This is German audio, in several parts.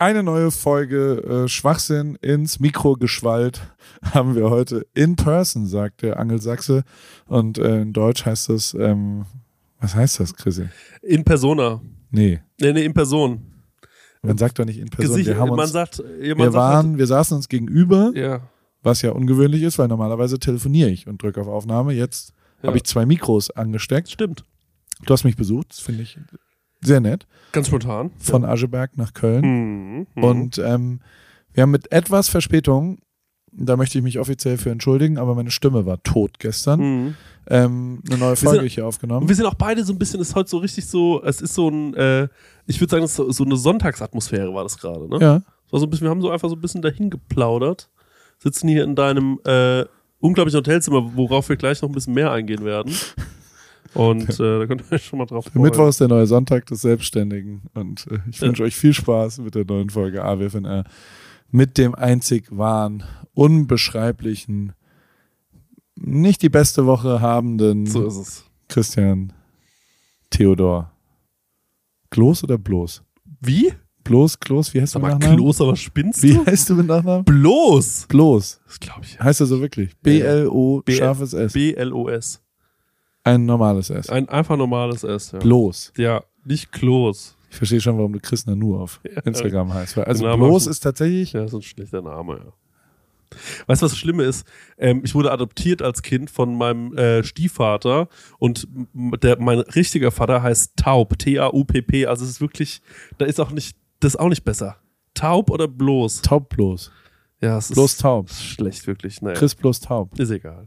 eine neue Folge äh, Schwachsinn ins Mikro geschwallt haben wir heute in person, sagt der Angelsachse. Und äh, in Deutsch heißt das, ähm, was heißt das, Chrissy? In Persona. Nee, Nee, nee, in Person. man sagt doch nicht in Person. Gesicht, wir haben man uns, sagt, wir sagt waren, wir saßen uns gegenüber, halt, ja. was ja ungewöhnlich ist, weil normalerweise telefoniere ich und drücke auf Aufnahme. Jetzt Ja. habe ich zwei Mikros angesteckt. Stimmt. Du hast mich besucht, das finde ich sehr nett. Ganz spontan. Von Ascheberg nach Köln. Mhm. Mhm. Und ähm, wir haben mit etwas Verspätung, da möchte ich mich offiziell für entschuldigen, aber meine Stimme war tot gestern, Mhm. ähm, eine neue Folge sind- hier aufgenommen. wir sind auch beide so ein bisschen, ist heute so richtig so, es ist so ein, äh, ich würde sagen, es ist so, so eine Sonntagsatmosphäre war das gerade, ne? Ja, war so ein bisschen, wir haben so einfach so ein bisschen dahin geplaudert, sitzen hier in deinem äh, unglaublichen Hotelzimmer, worauf wir gleich noch ein bisschen mehr eingehen werden. Und äh, da könnt ihr euch schon mal drauf freuen. Mittwoch ist der neue Sonntag des Selbstständigen und äh, ich wünsche euch viel Spaß mit der neuen Folge AWFNR mit dem einzig wahren, unbeschreiblichen, nicht die beste Woche habenden So ist es. Christian Theodor. Klos oder bloß? Wie? Bloß, Klos, wie heißt du Sag mit Nachnamen? Klos, aber spinnst Wie du? heißt du mit Nachnamen? Bloß! Bloß. Das glaube ich. Heißt er so wirklich? Ja. B-L-O, B- scharfes S. B-L-O-S. Ein normales S. Ein einfach normales S, ja. Bloß. Ja, nicht Klos. Ich verstehe schon, warum du Chris Nanu auf Ja. Instagram heißt. Also Den Namen bloß du- ist tatsächlich, Ja, ist ein schlechter Name, ja. Weißt du, was das Schlimme ist? Ähm, ich wurde adoptiert als Kind von meinem äh, Stiefvater und der, mein richtiger Vater heißt Taub, T-A-U-P-P. Also es ist wirklich, da ist auch nicht, das ist auch nicht besser. Taub oder bloß? taub bloß. Ja, es Bloß ist, taub. ist schlecht, wirklich. Naja, Chris bloß taub. ist egal.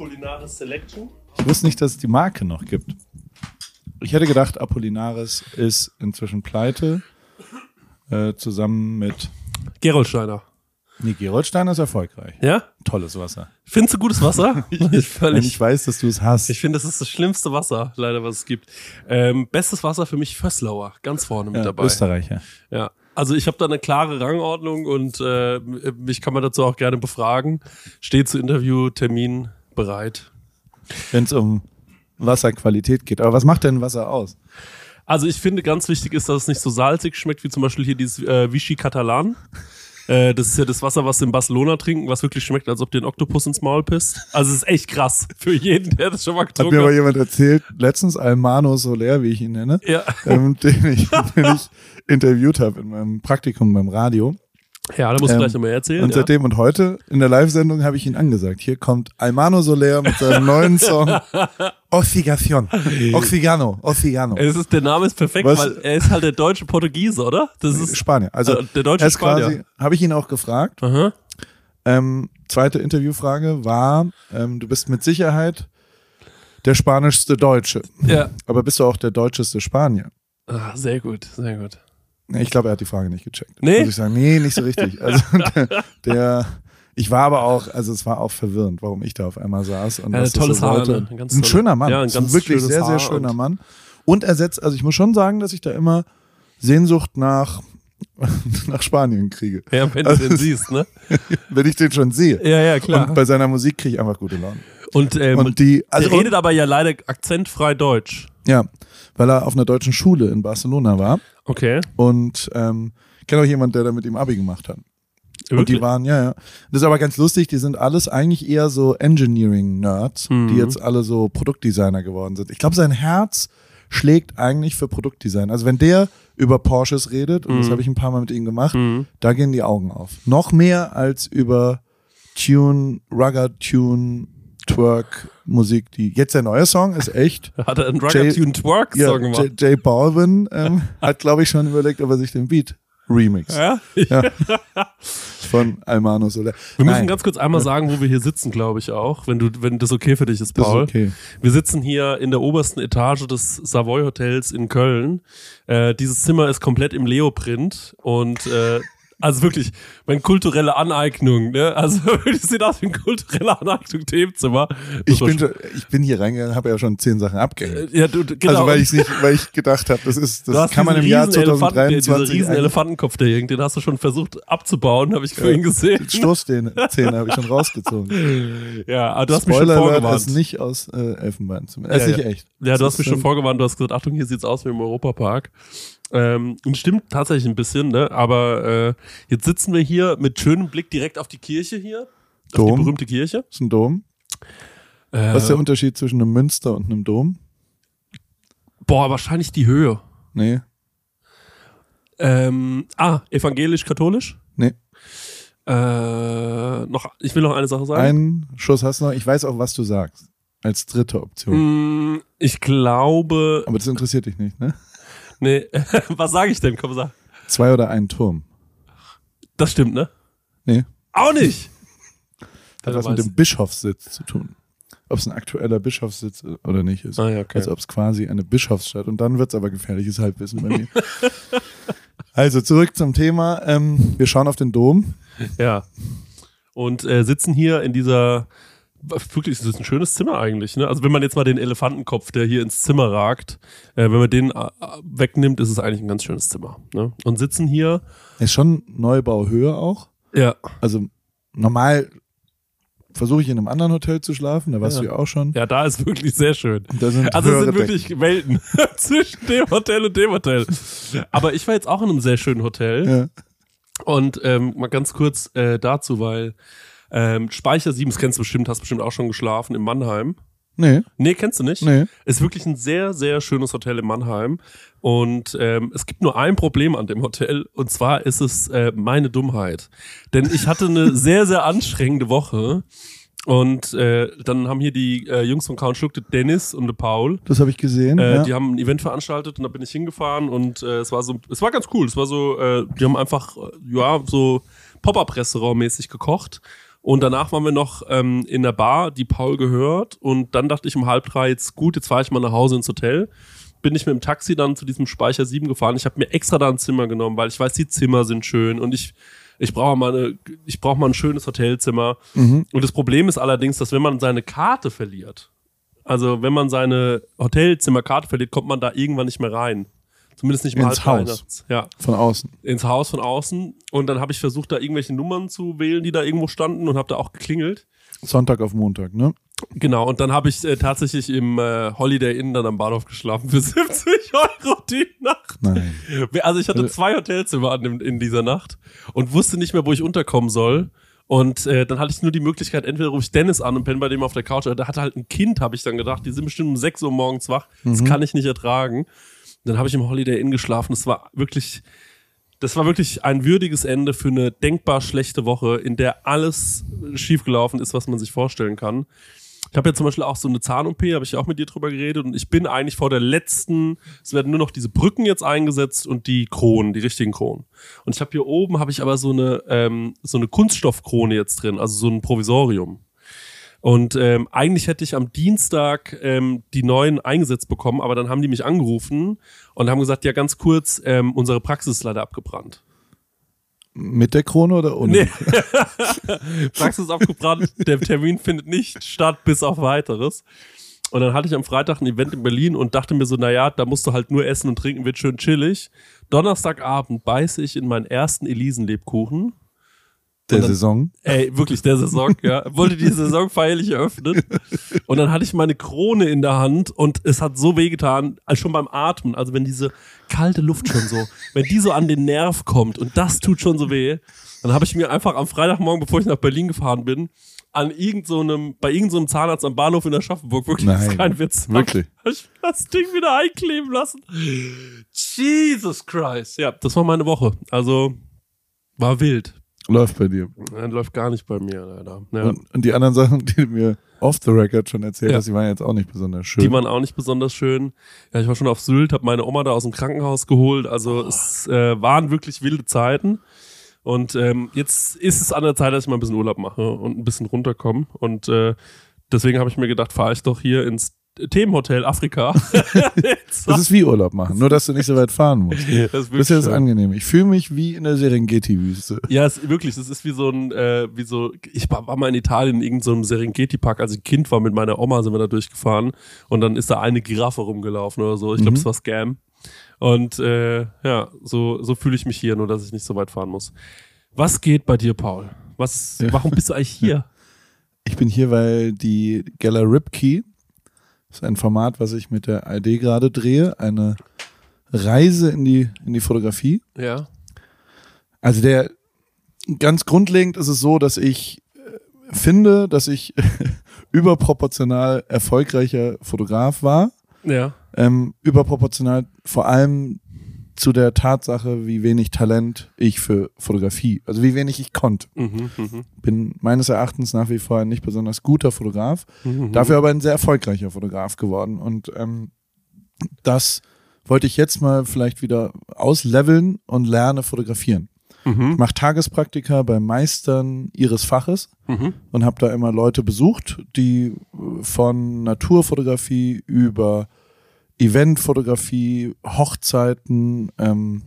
Apollinaris Selection. Ich wusste nicht, dass es die Marke noch gibt. Ich hätte gedacht, Apollinaris ist inzwischen pleite. Äh, zusammen mit. Gerolsteiner. Nee, Gerolsteiner ist erfolgreich. Ja? Tolles Wasser. Findest du gutes Wasser? ich völlig. ich weiß, dass du es hast. Ich finde, das ist das schlimmste Wasser, leider, was es gibt. Ähm, bestes Wasser für mich Fösslauer, ganz vorne mit ja, dabei. Österreicher. Ja. Also ich habe da eine klare Rangordnung und äh, mich kann man dazu auch gerne befragen. Steht zu Interviewtermin bereit. Wenn es um Wasserqualität geht. Aber was macht denn Wasser aus? Also ich finde, ganz wichtig ist, dass es nicht so salzig schmeckt, wie zum Beispiel hier dieses äh, Vichy Catalan. Äh, das ist ja das Wasser, was sie in Barcelona trinken, was wirklich schmeckt, als ob dir ein Oktopus ins Maul pisst. Also es ist echt krass für jeden, der das schon mal Hat getrunken mir hat. aber jemand erzählt, letztens Almano Soler, wie ich ihn nenne, Ja. ähm, den, ich, den ich interviewt habe in meinem Praktikum beim Radio. Ja, da musst du Ähm, gleich nochmal erzählen. Und ja. seitdem und heute in der Live-Sendung habe ich ihn angesagt. Hier kommt Almano Soler mit seinem neuen Song Oxigación. Oxigano. Oxigano. Es ist, der Name ist perfekt, Was- weil er ist halt der deutsche Portugiese, oder? Das ist Spanier. Also äh, der deutsche er Spanier. habe ich ihn auch gefragt. Aha. Ähm, zweite Interviewfrage war, ähm, du bist mit Sicherheit der spanischste Deutsche. Ja. Aber bist du auch der deutscheste Spanier? Ah, sehr gut, sehr gut. Ich glaube, er hat die Frage nicht gecheckt. Nee? Muss ich sagen, nee, nicht so richtig. Also der, der ich war aber auch, also es war auch verwirrend, warum ich da auf einmal saß. Und Ja, was das tolles so Haar? Ein ganz Ein schöner Mann. Ja, ein ganz wirklich sehr, sehr schöner und- Mann. Und er setzt, also ich muss schon sagen, dass ich da immer Sehnsucht nach, nach Spanien kriege. Ja, wenn du Also- den siehst, ne? Wenn ich den schon sehe. Ja, ja, klar. Und bei seiner Musik kriege ich einfach gute Laune. Und, ähm, Und die, also der redet aber ja leider akzentfrei Deutsch. ja, weil er auf einer deutschen Schule in Barcelona war Okay. und ähm, kenne auch jemand, der da mit ihm Abi gemacht hat. Und Wirklich? die waren, ja, ja. Das ist aber ganz lustig, die sind alles eigentlich eher so Engineering-Nerds, Mhm. die jetzt alle so Produktdesigner geworden sind. Ich glaube, sein Herz schlägt eigentlich für Produktdesign. Also wenn der über Porsches redet, und das Mhm. habe ich ein paar Mal mit ihm gemacht, Mhm. da gehen die Augen auf. Noch mehr als über Tune, Rugger Tune, Twerk, Musik, die jetzt der neue Song ist echt. Hat er einen Jay- Rugger-Tune Twerk-Song Ja, gemacht? J, J Balvin ähm, hat, glaube ich, schon überlegt, ob er sich den Beat remix Ja? Ja. von Almano Soler. Wir müssen Nein, ganz kurz einmal sagen, wo wir hier sitzen, glaube ich auch, wenn du, wenn das okay für dich ist, das ist Paul. okay. Wir sitzen hier in der obersten Etage des Savoy Hotels in Köln. Äh, dieses Zimmer ist komplett im Leoprint und äh, Also wirklich, meine kulturelle Aneignung, ne? Also das sieht aus wie ein kulturelle Aneignung Themenzimmer. Das Ich bin, schon- ich bin hier reingegangen, habe ja schon zehn Sachen abgehängt. Ja, du, genau. Also weil ich nicht, weil ich gedacht habe, das ist, Du das kann man im Jahr riesen Elefanten- 2023 Diesen riesen Elefantenkopf, der hängt, den hast du schon versucht abzubauen, habe ich vorhin gesehen. Stoßzähne Zähne habe ich schon rausgezogen. Ja, aber du hast mich Spoiler schon Alert, vorgewarnt. ist nicht aus äh, Elfenbein. Zumindest. Ja, ist nicht ja. echt. Ja, du Das hast mich schon vorgewarnt, du hast gesagt, Achtung, hier sieht's aus wie im Europapark. Ähm, und stimmt tatsächlich ein bisschen, ne? Aber äh, jetzt sitzen wir hier mit schönem Blick direkt auf die Kirche hier. Auf die Dom. berühmte Kirche. ist ein Dom. Äh, Was ist der Unterschied zwischen einem Münster und einem Dom? boah, wahrscheinlich die Höhe. Nee, Ähm, ah, evangelisch-katholisch? nee. Äh, noch, ich will noch eine Sache sagen. Einen Schuss hast du noch. Ich weiß auch, was du sagst. Als dritte Option. Mm, ich glaube, Aber das interessiert dich nicht, ne? Nee, was sage ich denn? Komm, sag. Zwei oder ein Turm. Das stimmt, ne? Nee. Auch nicht. Hat was mit dem Bischofssitz zu tun. Ob es ein aktueller Bischofssitz oder nicht ist. Ah, ja, okay. Als ob es quasi eine Bischofsstadt. Und dann wird's aber gefährliches Halbwissen bei mir. also zurück zum Thema. Ähm, wir schauen auf den Dom. Ja. Und äh, sitzen hier in dieser wirklich, das ist ein schönes Zimmer eigentlich, ne? Also wenn man jetzt mal den Elefantenkopf, der hier ins Zimmer ragt, äh, wenn man den äh, wegnimmt, ist es eigentlich ein ganz schönes Zimmer. Ne? Und sitzen hier, Ist schon Neubauhöhe auch. ja, Also normal versuche ich in einem anderen Hotel zu schlafen. Da warst Ja. du ja auch schon. ja, da ist wirklich sehr schön. Also es sind wirklich Welten zwischen dem Hotel und dem Hotel. Aber ich war jetzt auch in einem sehr schönen Hotel. Decken. Ja. Und ähm, mal ganz kurz äh, dazu, weil ähm, Speicher 7, das kennst du bestimmt, hast bestimmt auch schon geschlafen in Mannheim. Nee, Nee, kennst du nicht? nee. Ist wirklich ein sehr, sehr schönes Hotel in Mannheim. Und ähm, es gibt nur ein Problem an dem Hotel, und zwar ist es äh, meine Dummheit. Denn ich hatte eine sehr, sehr anstrengende Woche. Und äh, dann haben hier die äh, Jungs von Count Schluck, Dennis und der Paul, Das habe ich gesehen. äh, ja. die haben ein Event veranstaltet und da bin ich hingefahren und äh, es war so, es war ganz cool. Es war so, äh, die haben einfach, äh, ja, so Pop-up-Restaurant-mäßig gekocht. Und danach waren wir noch ähm, in der Bar, die Paul gehört. Und dann dachte ich um halb drei, jetzt gut, jetzt fahre ich mal nach Hause ins Hotel. Bin ich mit dem Taxi dann zu diesem Speicher 7 gefahren. Ich habe mir extra da ein Zimmer genommen, weil ich weiß, die Zimmer sind schön und ich, ich brauche mal, eine, ich brauche mal ein schönes Hotelzimmer. Mhm. Und das Problem ist allerdings, dass wenn man seine Karte verliert, also wenn man seine Hotelzimmerkarte verliert, kommt man da irgendwann nicht mehr rein. Zumindest nicht mal Ins halb Haus. Ja, Von außen. ins Haus von außen. Und dann habe ich versucht, da irgendwelche Nummern zu wählen, die da irgendwo standen und habe da auch geklingelt. Sonntag auf Montag, ne? Genau, und dann habe ich äh, tatsächlich im äh, Holiday Inn dann am Bahnhof geschlafen für 70 Euro die Nacht. Nein. Also ich hatte zwei Hotelzimmer an dem, in dieser Nacht und wusste nicht mehr, wo ich unterkommen soll. Und äh, dann hatte ich nur die Möglichkeit, entweder rufe ich Dennis an und penne bei dem auf der Couch. Der hatte halt ein Kind, habe ich dann gedacht. Die sind bestimmt um 6 Uhr morgens wach. Das kann ich nicht ertragen. Dann habe ich im Holiday Inn geschlafen. Das war wirklich, das war wirklich ein würdiges Ende für eine denkbar schlechte Woche, in der alles schiefgelaufen ist, was man sich vorstellen kann. Ich habe ja zum Beispiel auch so eine Zahn-OP, habe ich auch mit dir drüber geredet und ich bin eigentlich vor der letzten, es werden nur noch diese Brücken jetzt eingesetzt und die Kronen, die richtigen Kronen. Und ich habe hier oben, habe ich aber so eine, ähm, so eine Kunststoffkrone jetzt drin, also so ein Provisorium. Und ähm, eigentlich hätte ich am Dienstag ähm, die neuen eingesetzt bekommen, aber dann haben die mich angerufen und haben gesagt, ja ganz kurz, ähm, unsere Praxis ist leider abgebrannt. Mit der Krone oder ohne? Nee. Praxis abgebrannt, der Termin findet nicht statt, bis auf weiteres. Und dann hatte ich am Freitag ein Event in Berlin und dachte mir so, naja, da musst du halt nur essen und trinken, wird schön chillig. Donnerstagabend beiße ich in meinen ersten Elisen-Lebkuchen. Der dann- Saison. Ey, wirklich der Saison, ja. Wollte die Saison feierlich eröffnen. Und dann hatte ich meine Krone in der Hand und es hat so wehgetan, also schon beim Atmen. Also wenn diese kalte Luft schon so, wenn die so an den Nerv kommt und das tut schon so weh, dann habe ich mir einfach am Freitagmorgen, bevor ich nach Berlin gefahren bin, an irgendeinem, so bei irgendeinem so Zahnarzt am Bahnhof in Aschaffenburg, wirklich, das ist Nein, kein Witz. wirklich? Hab ich das Ding wieder einkleben lassen. Jesus Christ. Ja, das war meine Woche. Also, war wild. Läuft bei dir. Läuft gar nicht bei mir, leider. Ja. Und, und die anderen Sachen, die du mir off the record schon erzählt Ja. hast, die waren jetzt auch nicht besonders schön. Die waren auch nicht besonders schön. Ja, ich war schon auf Sylt, habe meine Oma da aus dem Krankenhaus geholt. Also es äh, waren wirklich wilde Zeiten. Und ähm, jetzt ist es an der Zeit, dass ich mal ein bisschen Urlaub mache und ein bisschen runterkomme. Und äh, deswegen habe ich mir gedacht, fahre ich doch hier ins Themenhotel Afrika. Das ist wie Urlaub machen, nur dass du nicht so weit fahren musst. das ist Das ist das angenehm. Ich fühle mich wie in der Serengeti-Wüste. Ja, es, wirklich, das ist wie so ein, äh, wie so, ich war, war mal in Italien in irgendeinem so Serengeti-Park, als ich Kind war mit meiner Oma, sind wir da durchgefahren und dann ist da eine Giraffe rumgelaufen oder so. Ich glaube, Mhm. es war Scam. Und äh, ja, so, so fühle ich mich hier, nur dass ich nicht so weit fahren muss. Was geht bei dir, Paul? Was, Ja. warum bist du eigentlich hier? Ich bin hier, weil die Geller Ripkey, das ist ein Format, was ich mit der ID gerade drehe, eine Reise in die, in die Fotografie. Ja. Also der ganz grundlegend ist es so, dass ich äh, finde, dass ich überproportional erfolgreicher Fotograf war. Ja. Ähm, überproportional vor allem zu der Tatsache, wie wenig Talent ich für Fotografie, also wie wenig ich konnte. Mhm, mhm, Bin meines Erachtens nach wie vor ein nicht besonders guter Fotograf, mhm. dafür aber ein sehr erfolgreicher Fotograf geworden. Und ähm, das wollte ich jetzt mal vielleicht wieder ausleveln und lerne fotografieren. Ich Mhm, mache Tagespraktika bei Meistern ihres Faches mhm. und habe da immer Leute besucht, die äh, von Naturfotografie über Eventfotografie, Hochzeiten, ähm,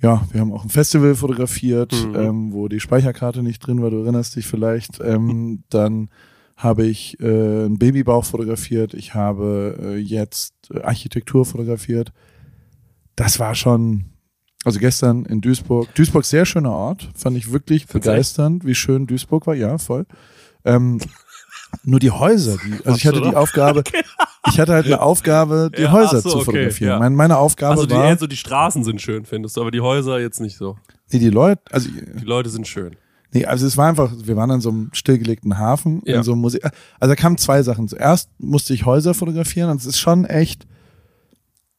ja, wir haben auch ein Festival fotografiert, Mhm. ähm, wo die Speicherkarte nicht drin war, du erinnerst dich vielleicht. Ähm, dann habe ich äh, einen Babybauch fotografiert, ich habe äh, jetzt äh, Architektur fotografiert. Das war schon, also gestern in Duisburg. Duisburg, sehr schöner Ort, fand ich wirklich Findest du begeisternd, wie schön Duisburg war, ja, voll. Ähm, nur die Häuser, die, also ich hatte die? Aufgabe, ich hatte halt eine Aufgabe, die Ja, Häuser so, zu okay, fotografieren. ja. Mein, meine Aufgabe Also die, war, eher so die Straßen sind schön, findest du, aber die Häuser jetzt nicht so. nee, die Leute, also Die Leute sind schön. Nee, also es war einfach, wir waren an so einem stillgelegten Hafen, Ja. in so einem Museum. Also da kamen zwei Sachen. Zuerst musste ich Häuser fotografieren und es ist schon echt,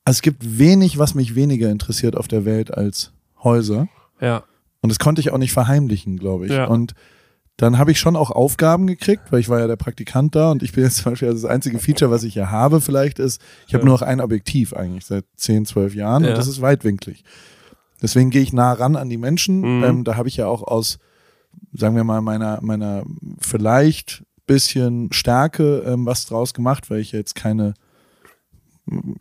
also es gibt wenig, was mich weniger interessiert auf der Welt als Häuser. Ja. Und das konnte ich auch nicht verheimlichen, glaube ich. Ja. Und dann habe ich schon auch Aufgaben gekriegt, weil ich war ja der Praktikant da und ich bin jetzt zum Beispiel, also das einzige Feature, was ich hier habe vielleicht ist, ich habe Ja. nur noch ein Objektiv eigentlich seit 10, 12 Jahren Ja. und das ist weitwinklig. Deswegen gehe ich nah ran an die Menschen. Mhm. Ähm, da habe ich ja auch aus, sagen wir mal, meiner, meiner vielleicht bisschen Stärke ähm, was draus gemacht, weil ich jetzt keine,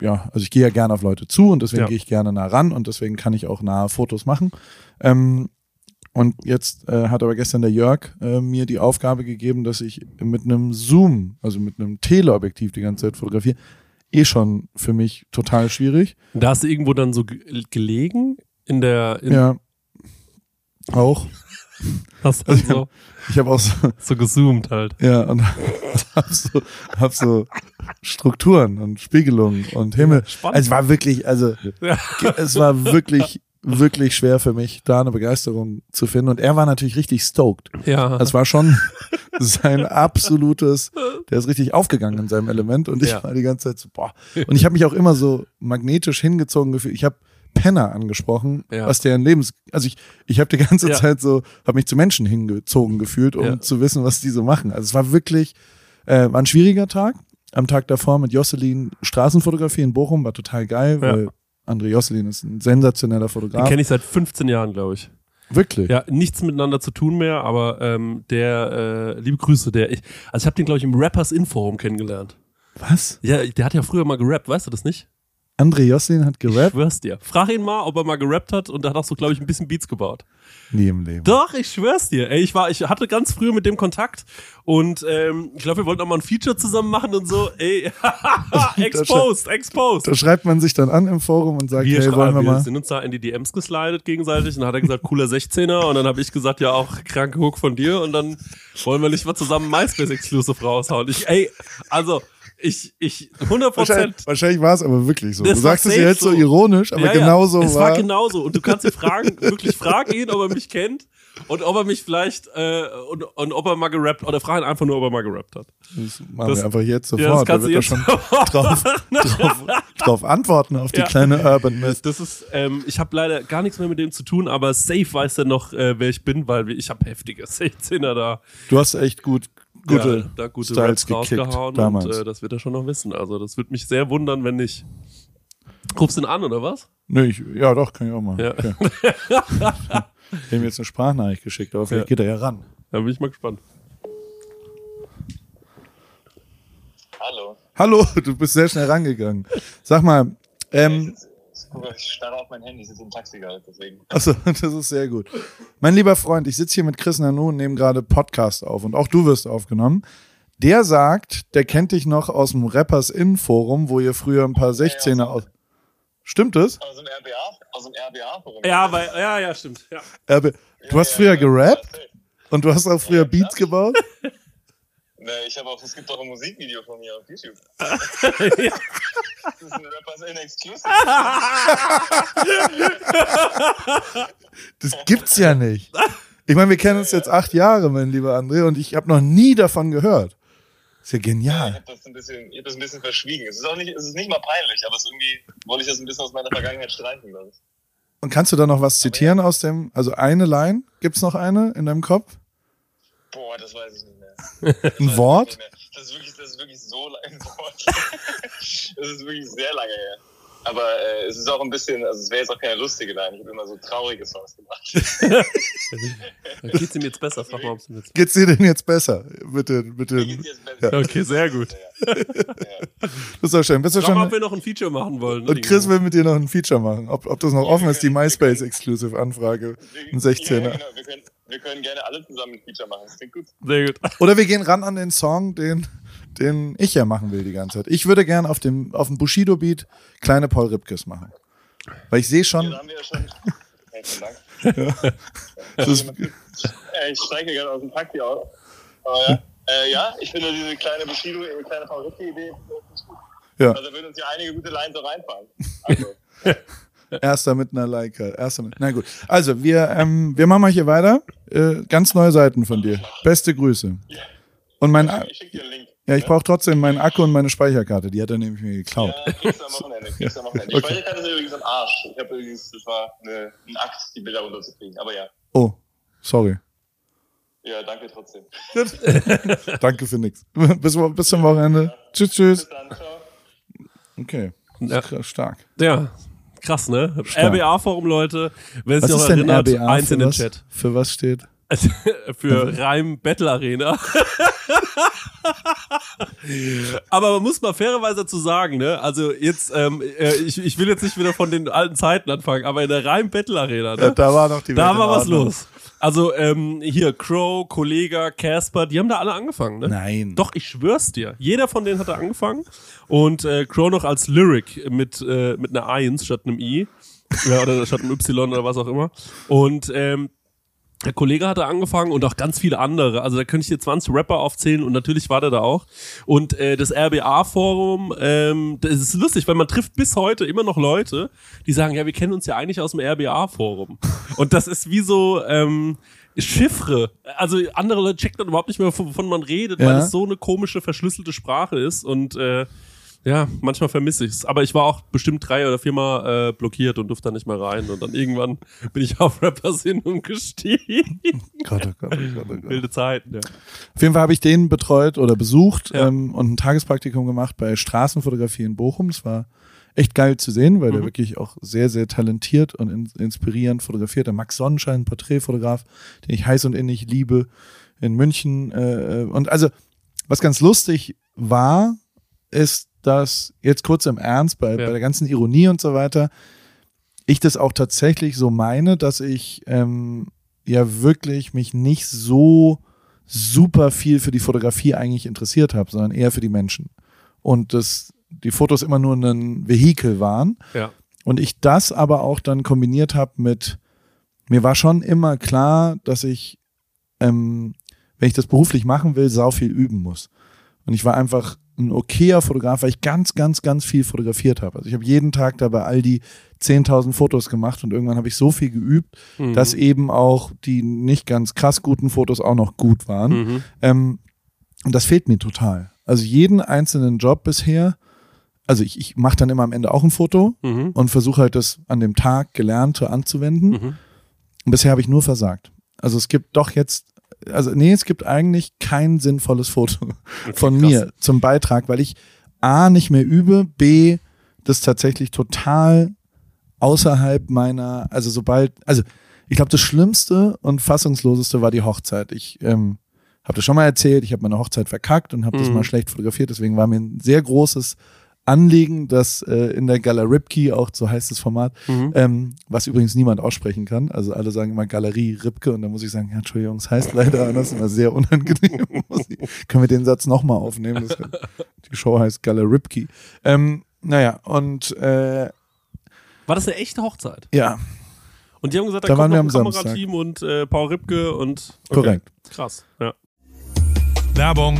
ja, also ich gehe ja gerne auf Leute zu und deswegen Ja. gehe ich gerne nah ran und deswegen kann ich auch nahe Fotos machen. Ähm, und jetzt äh, hat aber gestern der Jörg äh, mir die Aufgabe gegeben, dass ich mit einem Zoom, also mit einem Teleobjektiv die ganze Zeit fotografiere. Eh schon für mich total schwierig. Da hast du irgendwo dann so ge- gelegen in der, in, ja. Auch. hast du so, Ich habe auch so, so gezoomt halt. ja, und hab so, hab so Strukturen und Spiegelungen und Himmel. Spannend. Also es war wirklich, also Ja. es war wirklich, wirklich schwer für mich, da eine Begeisterung zu finden. Und er war natürlich richtig stoked. Ja. Das war schon sein absolutes, der ist richtig aufgegangen in seinem Element und ich Ja. war die ganze Zeit so, boah. Und ich habe mich auch immer so magnetisch hingezogen gefühlt. Ich habe Penner angesprochen, Ja. was deren Lebens, also ich, ich habe die ganze Ja. Zeit so, habe mich zu Menschen hingezogen gefühlt, um Ja. zu wissen, was die so machen. Also es war wirklich, äh, war ein schwieriger Tag. Am Tag davor mit Josselin Straßenfotografie in Bochum war total geil, weil André Josselin ist ein sensationeller Den Fotograf. kenne ich seit 15 Jahren, glaube ich. Wirklich. Ja, nichts miteinander zu tun mehr, aber ähm, der, äh, liebe Grüße, der, ich, also ich habe den, glaube ich, im Rappers Inforum kennengelernt. Was? Ja, der hat ja früher mal gerappt, weißt du das nicht? André Josselin hat Ich gerappt? schwör's dir. Frag ihn mal, ob er mal gerappt hat und da hat auch so, glaube ich, ein bisschen Beats gebaut. Nie im Leben. Doch, ich schwör's dir. Ey, ich war, ich hatte ganz früh mit dem Kontakt und ähm, ich glaube, wir wollten auch mal ein Feature zusammen machen und so. Ey, exposed, exposed. Da schreibt man sich dann an im Forum und sagt, Wir, hey, wollen wir wir mal. sind uns da in die DMs geslidet gegenseitig und dann hat er gesagt, cooler 16er und dann habe ich gesagt, ja auch kranke Hook von dir und dann wollen wir nicht mal zusammen MySpace Exclusive raushauen. Ich, ey, also ich, ich, 100 Wahrscheinlich, Prozent. wahrscheinlich war es aber wirklich so. Das du war sagst es ja jetzt so so. ironisch, aber Ja, ja, genauso es war. war genauso und du kannst ihn fragen, wirklich frag ihn, ob er mich kennt und ob er mich vielleicht äh, und, und ob er mal gerappt oder frag ihn einfach nur, ob er mal gerappt hat. das machen das- wir einfach jetzt Ja, das sofort. da kannst du jetzt schon drauf, drauf, drauf antworten auf die Ja. kleine Urban Myth. Das ist, ähm, ich habe leider gar nichts mehr mit dem zu tun, aber safe weiß er noch, äh, wer ich bin, weil ich habe heftige 16er da. Du hast echt gut, gute, ja, da gute Styles Raps gekickt rausgehauen damals. und äh, das wird er schon noch wissen. Also das würde mich sehr wundern, wenn nicht. Rufst du ihn an, oder was? nee, ich, ja, doch, kann ich auch mal. Ja. Okay. ich habe ihm jetzt eine Sprachnachricht geschickt, aber vielleicht Ja. geht er ja ran. Da bin ich mal gespannt. Hallo. Hallo, du bist sehr schnell rangegangen. Sag mal, ähm, Ich starre auf mein Handy, ich sitze im Taxi gerade, deswegen. also das ist sehr gut. Mein lieber Freund, ich sitze hier mit Chris Nanu und nehme gerade Podcast auf und auch du wirst aufgenommen. Der sagt, der kennt dich noch aus dem Rappers In Forum, wo ihr früher ein paar 16er aus. Stimmt das? Aus dem RBA, aus dem RBA-Forum. Ja, bei, ja, ja, stimmt. Ja. Erbe, du hast früher gerappt und du hast auch früher Ja, Beats gebaut? Ne, ich habe auch, es gibt auch ein Musikvideo von mir auf YouTube. Das ist ein Rappers in Exclusive. Das gibt's ja nicht. Ich meine, wir kennen uns jetzt acht Jahre, mein lieber André, und ich habe noch nie davon gehört. Ist ja Ich genial. habe das, ein bisschen- ich hab das ein bisschen verschwiegen. Es ist auch nicht, es ist nicht mal peinlich, aber es ist irgendwie wollte ich das ein bisschen aus meiner Vergangenheit streichen, glaube ich. Und kannst du da noch was zitieren aus dem, also eine Line? Gibt's noch eine in deinem Kopf? Boah, das weiß ich nicht Ein Wort? nicht mehr. Das ist wirklich, das ist wirklich so lang ein Wort. das ist wirklich sehr lange her. Aber äh, es ist auch ein bisschen, also es wäre jetzt auch keine lustige Line. Ich habe immer so traurige Songs gemacht. Geht's ihm jetzt besser? Frag mal, ob's ihm jetzt. Geht's dir denn jetzt besser? Bitte, bitte. Geht's jetzt besser. Okay, sehr gut. Ja, ja. Das ist doch schön. Bist du Sag mal, ob schon, wir noch ein Feature machen wollen. und Chris will mit dir noch ein Feature machen. Ob, ob das noch Ja, offen ist, die MySpace-Exclusive-Anfrage. Ein 16er. Ja, genau. wir, können, wir können gerne alle zusammen ein Feature machen. Das klingt gut. Sehr gut. Oder wir gehen ran an den Song, den, den ich ja machen will die ganze Zeit. Ich würde gern auf dem, auf dem Bushido-Beat kleine Paul Ripkes machen. Weil ich sehe Ja, schon, da haben wir ja schon. Herzlichen Dank. das ist, Äh, ich steige gerade aus dem Taxi aus. Aber ja, äh, ja, ich finde diese kleine Bushido, äh, kleine Favoritte-Idee. Ja. Also da würden uns ja einige gute Lines so reinfahren. Also, Erster mit einer Leica. Erster mit. Na gut. Also, wir, ähm, wir machen mal hier weiter. Äh, ganz neue Seiten von dir. Beste Grüße. Und mein, ich schicke dir einen Link. ja, ich brauche trotzdem meinen Akku und meine Speicherkarte. Die hat er nämlich mir geklaut. Ja, kriegst du am Wochenende. Kriegst du am Wochenende. Die Okay. Speicherkarte ist übrigens am Arsch. Ich habe übrigens, das war eine, ein Akt, die Bilder runterzukriegen. Aber ja, Oh, sorry. ja, danke trotzdem. Danke für nix. bis, bis zum Wochenende. Tschüss, tschüss. Bis dann, ciao. Okay. Ja. Stark. Ja, krass, ne? Stark. RBA-Forum, Leute. Wer Was sich noch ist denn erinnert, RBA? eins Für in den was, Chat. für was steht? Für Reim Battle Arena. Aber man muss mal fairerweise dazu sagen, ne? Also jetzt, ähm, äh, ich, ich will jetzt nicht wieder von den alten Zeiten anfangen, aber in der Reim Battle Arena, ne? Ja, da war noch die Da Welt war was los. Also ähm, hier Crow, Kollega, Casper, die haben da alle angefangen, ne? Nein. Doch, ich schwör's dir. Jeder von denen hat da angefangen. Und äh, Crow noch als Lyric mit, äh, mit einer 1 statt einem I. Ja, oder statt einem Y oder was auch immer. Und ähm, der Kollege hatte angefangen und auch ganz viele andere. Also da könnte ich dir 20 Rapper aufzählen und natürlich war der da auch. Und äh, das RBA-Forum, ähm, das ist lustig, weil man trifft bis heute immer noch Leute, die sagen, ja, wir kennen uns ja eigentlich aus dem RBA-Forum. und das ist wie so ähm, Chiffre. Also andere Leute checken dann überhaupt nicht mehr, wovon man redet, weil Ja. es so eine komische, verschlüsselte Sprache ist. Und äh, ja, manchmal vermisse ich's. Aber ich war auch bestimmt drei oder viermal äh, blockiert und durfte da nicht mehr rein. Und dann irgendwann bin ich auf Rappers hin umgestiegen. Gott, oh Gott, oh Gott, oh Gott. Wilde Zeiten, ja. Auf jeden Fall habe ich den betreut oder besucht Ja. ähm, und ein Tagespraktikum gemacht bei Straßenfotografie in Bochum. Das war echt geil zu sehen, weil der Mhm. wirklich auch sehr, sehr talentiert und in, inspirierend fotografiert. Der Max Sonnenschein, Porträtfotograf, den ich heiß und innig liebe, in München. Äh, und also, was ganz lustig war, ist, dass jetzt kurz im Ernst bei, Ja. bei der ganzen Ironie und so weiter, ich das auch tatsächlich so meine, dass ich ähm, ja wirklich mich nicht so super viel für die Fotografie eigentlich interessiert habe, sondern eher für die Menschen. Und dass die Fotos immer nur ein Vehikel waren. Ja. Und ich das aber auch dann kombiniert habe mit, mir war schon immer klar, dass ich, ähm, wenn ich das beruflich machen will, sau viel üben muss. Und ich war einfach ein okayer Fotograf, weil ich ganz, ganz, ganz viel fotografiert habe. Also ich habe jeden Tag da bei all die 10.000 Fotos gemacht und irgendwann habe ich so viel geübt, Mhm. dass eben auch die nicht ganz krass guten Fotos auch noch gut waren. Mhm. Ähm, und das fehlt mir total. Also jeden einzelnen Job bisher, also ich, ich mache dann immer am Ende auch ein Foto Mhm. und versuche halt das an dem Tag Gelernte anzuwenden. Mhm. Und bisher habe ich nur versagt. Also es gibt doch jetzt, also nee, es gibt eigentlich kein sinnvolles Foto von krass. mir zum Beitrag, weil ich A nicht mehr übe, B das tatsächlich total außerhalb meiner, also sobald, also ich glaube das Schlimmste und Fassungsloseste war die Hochzeit. Ich ähm, habe das schon mal erzählt, ich habe meine Hochzeit verkackt und habe das Mhm. mal schlecht fotografiert. Deswegen war mir ein sehr großes Anliegen, dass äh, in der Gala Ripke, auch so heißt das Format, Mhm. ähm, was übrigens niemand aussprechen kann. Also alle sagen immer Galerie Ripke und dann muss ich sagen, ja, Entschuldigung, es heißt leider anders, immer sehr unangenehm. Muss ich, können wir den Satz nochmal aufnehmen? Das, die Show heißt Gala Ripke. Ähm, naja, und äh, War das eine echte Hochzeit? ja, Und die haben gesagt, da, Da kommt waren noch wir am Samstag. Kamerateam und äh, Paul Ripke und okay. korrekt. Krass, ja. Werbung.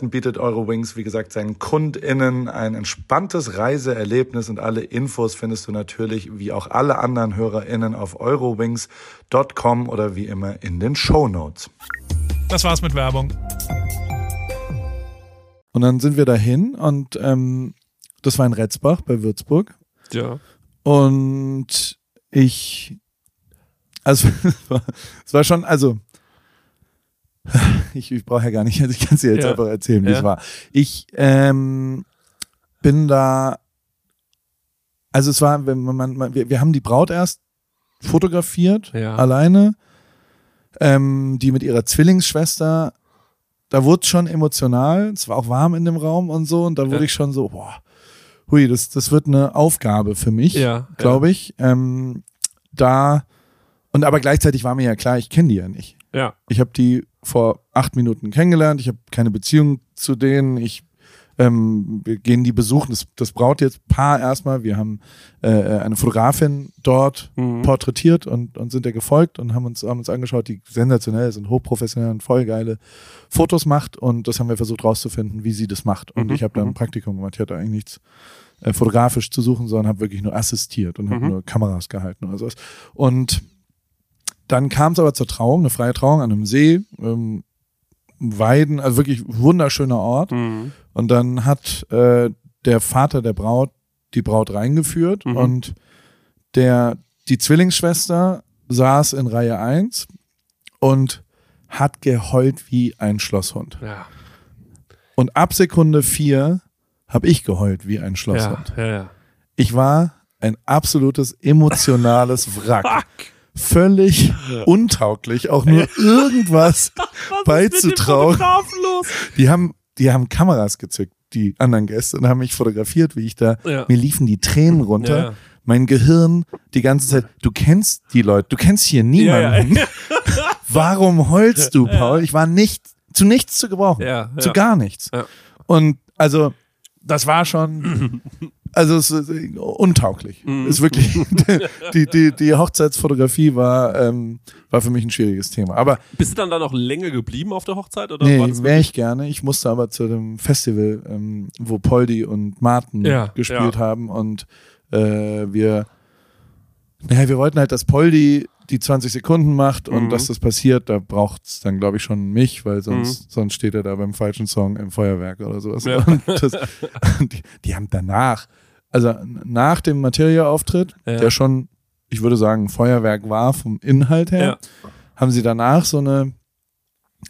bietet Eurowings, wie gesagt, seinen KundInnen ein entspanntes Reiseerlebnis und alle Infos findest du natürlich, wie auch alle anderen HörerInnen, auf eurowings.com oder wie immer in den Show Notes. Das war's mit Werbung. Und dann sind wir dahin und ähm, das war in Retzbach bei Würzburg. Ja. Und ich, also es war, es war schon, also ich, ich brauche ja gar nicht, also ich kann es dir jetzt Ja. einfach erzählen, wie Ja. es war. Ich ähm, bin da, also es war, wenn man, man wir, wir haben die Braut erst fotografiert, Ja. alleine, ähm, die mit ihrer Zwillingsschwester, da wurde es schon emotional, es war auch warm in dem Raum und so, und da wurde Ja. ich schon so, boah, hui, das, das wird eine Aufgabe für mich, Ja, glaube ich. Ähm, da, und aber gleichzeitig war mir ja klar, ich kenne die ja nicht. Ja. Ich habe die vor acht Minuten kennengelernt, ich habe keine Beziehung zu denen, ich ähm, wir gehen die besuchen, das, das Braut jetzt Paar erstmal, wir haben äh, eine Fotografin dort Mhm. porträtiert und, und sind der gefolgt und haben uns, haben uns angeschaut, die sensationell ist und hochprofessionell und voll geile Fotos macht und das haben wir versucht rauszufinden, wie sie das macht. Und Mhm, ich habe da ein mhm. Praktikum gemacht, ich hatte eigentlich nichts äh, fotografisch zu suchen, sondern habe wirklich nur assistiert und habe Mhm. nur Kameras gehalten oder sowas. Und dann kam es aber zur Trauung, eine freie Trauung an einem See, ähm, Weiden, also wirklich wunderschöner Ort. Mhm. Und dann hat äh, der Vater der Braut die Braut reingeführt Mhm. und der, die Zwillingsschwester saß in Reihe 1 und hat geheult wie ein Schlosshund. Ja. Und ab Sekunde 4 habe ich geheult wie ein. Schlosshund. Ja. ja. Ich war ein absolutes emotionales Wrack. Völlig untauglich, auch nur irgendwas beizutrauen. Die haben, die haben Kameras gezückt, die anderen Gäste, und haben mich fotografiert, wie ich da, Ja. mir liefen die Tränen runter. Ja, ja. Mein Gehirn die ganze Zeit, du kennst die Leute, du kennst hier niemanden. Warum heulst du, Paul? Ich war nicht, zu nichts zu gebrauchen. Ja, Zu gar nichts. Und also, das war schon, also es ist äh, untauglich. Mhm. Ist wirklich, die, die, die Hochzeitsfotografie war, ähm, war für mich ein schwieriges Thema. Aber Bist du dann da noch länger geblieben auf der Hochzeit? Oder nee, wäre ich gerne. Ich musste aber zu dem Festival, ähm, wo Poldi und Martin Ja, gespielt ja. haben und äh, wir, naja, wir wollten halt, dass Poldi die 20 Sekunden macht und Mhm. dass das passiert, da braucht's dann, glaube ich, schon mich, weil sonst, sonst steht er da beim falschen Song im Feuerwerk oder sowas. Mhm. Ja. Und das, die, die haben danach, also nach dem Materia-Auftritt, Ja. der schon ich würde sagen, Feuerwerk war vom Inhalt her, Ja. haben sie danach so eine,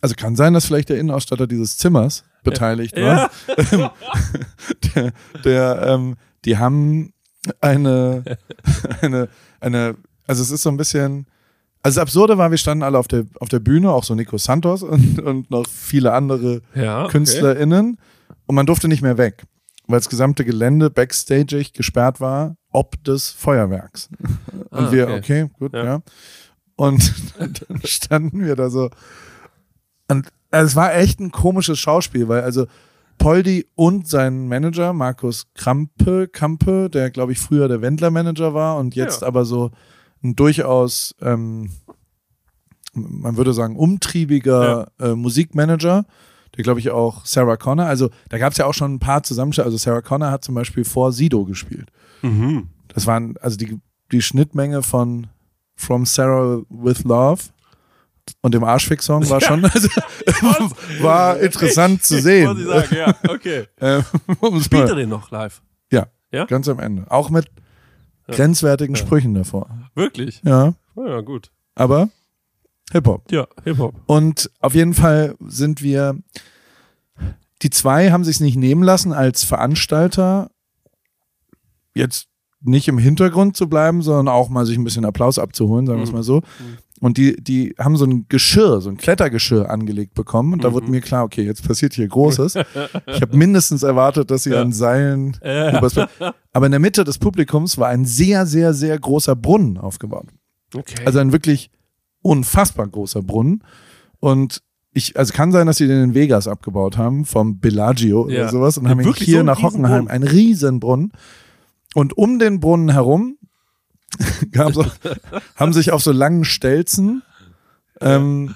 also kann sein, dass vielleicht der Innenausstatter dieses Zimmers beteiligt war. Ja. der, der ähm, die haben eine, eine, eine, also es ist so ein bisschen, also das Absurde war, wir standen alle auf der, auf der Bühne, auch so Nico Santos und, und noch viele andere Ja, okay. KünstlerInnen und man durfte nicht mehr weg, weil das gesamte Gelände backstagig gesperrt war, ob des Feuerwerks. Und Ah, wir, okay. okay, gut, Ja. ja. Und dann standen wir da so. Und also es war echt ein komisches Schauspiel, weil also Poldi und sein Manager, Markus Krampe, Kampe, der glaube ich früher der Wendler-Manager war und jetzt Ja. aber so ein durchaus, ähm, man würde sagen, umtriebiger äh, Musikmanager, der glaube ich auch Sarah Connor, also da gab es ja auch schon ein paar Zusammenstellungen, also Sarah Connor hat zum Beispiel vor Sido gespielt. Mhm. Das waren also die, die Schnittmenge von From Sarah with Love und dem Arschfix-Song war schon also, war interessant zu sehen. Muss ich sagen, ja, okay. Ähm, Spielt er den noch live? ja, Ja? ganz am Ende. Auch mit grenzwertigen Sprüchen davor. Wirklich? Ja, Oh, ja, gut. aber Hip-Hop. Ja, Hip-Hop. Und auf jeden Fall sind wir, die zwei haben sich nicht nehmen lassen, als Veranstalter jetzt nicht im Hintergrund zu bleiben, sondern auch mal sich ein bisschen Applaus abzuholen, sagen wir es mal so. Und die, die haben so ein Geschirr, so ein Klettergeschirr angelegt bekommen. Und da wurde mir klar, okay, jetzt passiert hier Großes. Ich habe mindestens erwartet, dass sie an Seilen Ja. übers Aber in der Mitte des Publikums war ein sehr, sehr, sehr großer Brunnen aufgebaut. Okay. Also ein wirklich unfassbar großer Brunnen. Und ich, also kann sein, dass sie den in Vegas abgebaut haben, vom Bellagio Ja. oder sowas, und Ja, haben ihn hier so nach Hockenheim, einen riesen Brunnen. Und um den Brunnen herum auch, haben sich auf so langen Stelzen ähm,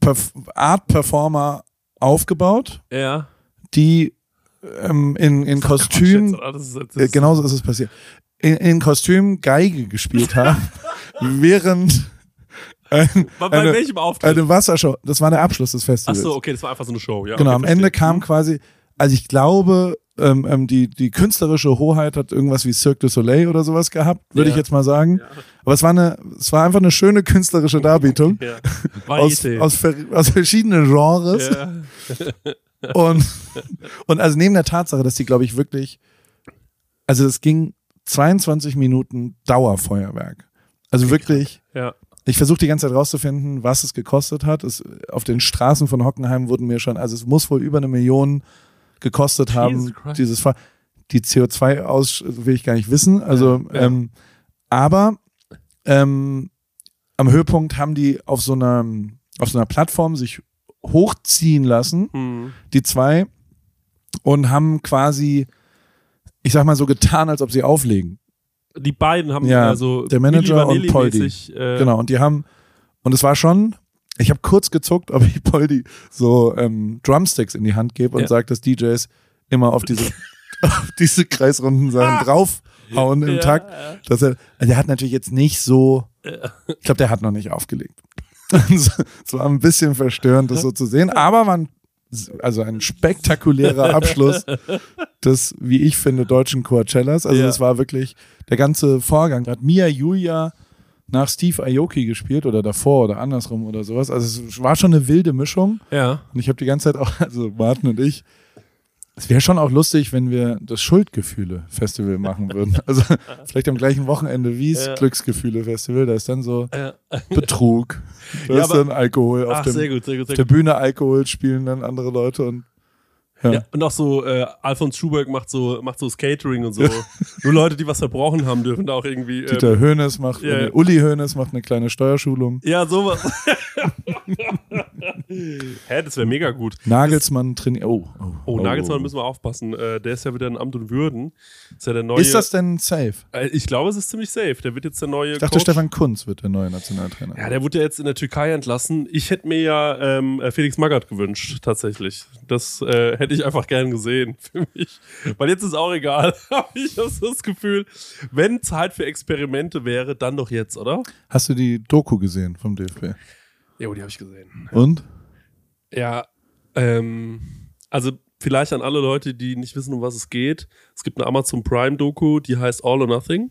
Perf Art Performer aufgebaut, ja. die ähm, in, in Kostüm äh, genauso ist es passiert. In, in Kostüm Geige gespielt haben, während ein, Bei, eine, welchem Auftritt? eine Wassershow, das war der Abschluss des Ach Festivals. so, okay, das war einfach so eine Show. Ja, genau, okay, am Ende kam quasi, also ich glaube, ähm, ähm, die, die künstlerische Hoheit hat irgendwas wie Cirque du Soleil oder sowas gehabt, würde Ja. ich jetzt mal sagen. Aber es war eine, es war einfach eine schöne künstlerische Darbietung Ja. aus, aus, ver- aus verschiedenen Genres. ja. Und, und also neben der Tatsache, dass die, glaube ich, wirklich, also es ging 22 Minuten Dauerfeuerwerk. Also wirklich, ja. ich versuche die ganze Zeit rauszufinden, was es gekostet hat. Es, auf den Straßen von Hockenheim wurden mir schon, also es muss wohl über eine Million gekostet haben, dieses Fahr Die CO2 aus will ich gar nicht wissen. Also, Ja, ja. Ähm, aber ähm, am Höhepunkt haben die auf so einer, auf so einer Plattform sich hochziehen lassen Hm. die zwei und haben quasi, ich sag mal so getan, als ob sie auflegen. Die beiden haben Ja, also der Manager und Poldi. Äh, Genau, und die haben, und es war schon, ich habe kurz gezuckt, ob ich Poldi so ähm, Drumsticks in die Hand gebe und Ja. sage, dass DJs immer auf diese, auf diese kreisrunden Sachen draufhauen im Ja, Takt. ja. Dass er, also der hat natürlich jetzt nicht so, ich glaube, der hat noch nicht aufgelegt. es war ein bisschen verstörend, das so zu sehen, aber ein, also ein spektakulärer Abschluss des, wie ich finde, deutschen Coachellas. Also das war wirklich der ganze Vorgang. Hat Mia Julia nach Steve Aoki gespielt oder davor oder andersrum oder sowas. Also es war schon eine wilde Mischung. ja. Und ich habe die ganze Zeit auch, also Martin und ich, es wäre schon auch lustig, wenn wir das Schuldgefühle-Festival machen würden. Also vielleicht am gleichen Wochenende wie das Ja. Glücksgefühle-Festival. Da ist dann so Ja. Betrug. Da Ja, ist aber- dann Alkohol auf, Ach, dem, sehr gut, sehr gut, auf sehr der gut. Bühne Alkohol spielen dann andere Leute und ja. Ja, und auch so, äh, Alfons Schuberg macht so, macht so Catering und so. Nur Leute, die was verbrochen haben, dürfen da auch irgendwie. Ähm, Dieter Hönes macht, äh, Uli Hönes macht eine kleine Steuerschulung. ja, sowas. Hä, das wäre mega gut. Nagelsmann trainiert. Oh, oh, Oh, Nagelsmann müssen wir aufpassen. Äh, der ist ja wieder in Amt und Würden. Ist ja der neue. Ist das denn safe? Äh, ich glaube, es ist ziemlich safe. Der wird jetzt der neue. Ich dachte, Coach. Stefan Kunz wird der neue Nationaltrainer. Ja, der wurde ja jetzt in der Türkei entlassen. Ich hätte mir ja ähm, äh, Felix Magath gewünscht, tatsächlich. Das äh, hätte ich einfach gern gesehen für mich. Weil jetzt ist auch egal. Ich habe das Gefühl, wenn Zeit für Experimente wäre, dann doch jetzt, oder? Hast du die Doku gesehen vom DFB? Jo, die habe ich gesehen. Und? Ja, ähm, also vielleicht an alle Leute, die nicht wissen, um was es geht. Es gibt eine Amazon Prime Doku, die heißt All or Nothing.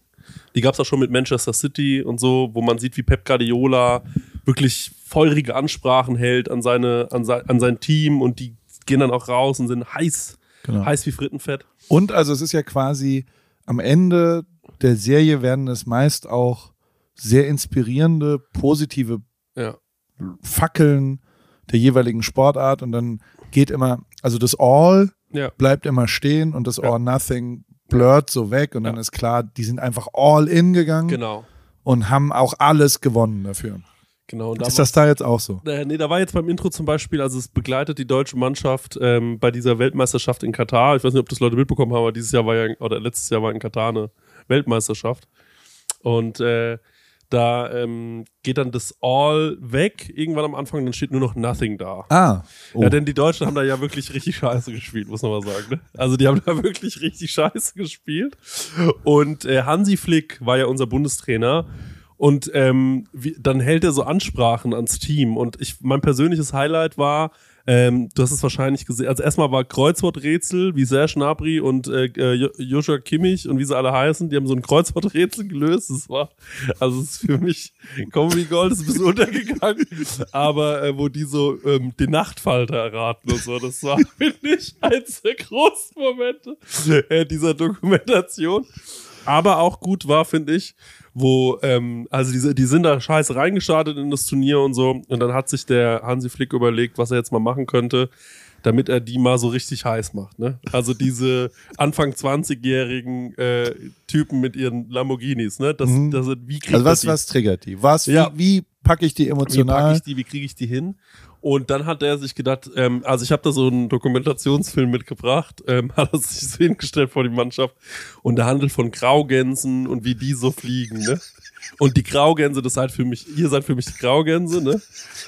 Die gab es auch schon mit Manchester City und so, wo man sieht, wie Pep Guardiola wirklich feurige Ansprachen hält an, seine, an, sein, an sein Team und die gehen dann auch raus und sind heiß, Genau. heiß wie Frittenfett. Und also es ist ja quasi am Ende der Serie werden es meist auch sehr inspirierende, positive Ja. Fackeln der jeweiligen Sportart und dann geht immer, also das All Ja. bleibt immer stehen und das Ja. All Nothing blurrt so weg und dann ist klar, die sind einfach all in gegangen Genau. und haben auch alles gewonnen dafür. Genau. Und da Ist das da jetzt auch so? Äh, nee, da war jetzt beim Intro zum Beispiel, also es begleitet die deutsche Mannschaft ähm, bei dieser Weltmeisterschaft in Katar. Ich weiß nicht, ob das Leute mitbekommen haben, aber dieses Jahr war ja, oder letztes Jahr war in Katar eine Weltmeisterschaft. Und äh, da ähm, geht dann das All weg, irgendwann am Anfang, dann steht nur noch Nothing da. Ah, oh. Ja, denn die Deutschen haben da ja wirklich richtig scheiße gespielt, muss man mal sagen. Ne? Also die haben da wirklich richtig scheiße gespielt. Und äh, Hansi Flick war ja unser Bundestrainer. Und ähm, wie, dann hält er so Ansprachen ans Team. Und ich, mein persönliches Highlight war, ähm, du hast es wahrscheinlich gesehen, also erstmal war Kreuzworträtsel, wie Serge Gnabry und äh, äh, Jo- Joshua Kimmich und wie sie alle heißen, die haben so ein Kreuzworträtsel gelöst. Das war, also es ist für mich Comedy Gold, ist ein bisschen untergegangen. Aber äh, wo die so ähm, den Nachtfalter erraten und so, das war, finde ich, eins der großen Momente äh, dieser Dokumentation. Aber auch gut war, finde ich, wo, ähm, also diese, die sind da scheiße reingestartet in das Turnier und so. Und dann hat sich der Hansi Flick überlegt, was er jetzt mal machen könnte, damit er die mal so richtig heiß macht. Ne? Also diese Anfang 20-jährigen äh, Typen mit ihren Lamborghinis, ne? Das, Mhm. das, wie kriegt also was, die? was triggert die? Was, Ja. wie, wie packe ich die wie packe emotional? ich die, wie kriege ich die hin? Und dann hat er sich gedacht, ähm, also ich habe da so einen Dokumentationsfilm mitgebracht, ähm, hat er sich so hingestellt vor die Mannschaft und der handelt von Graugänsen und wie die so fliegen, ne? Und die Graugänse, das seid für mich, ihr seid für mich die Graugänse, ne?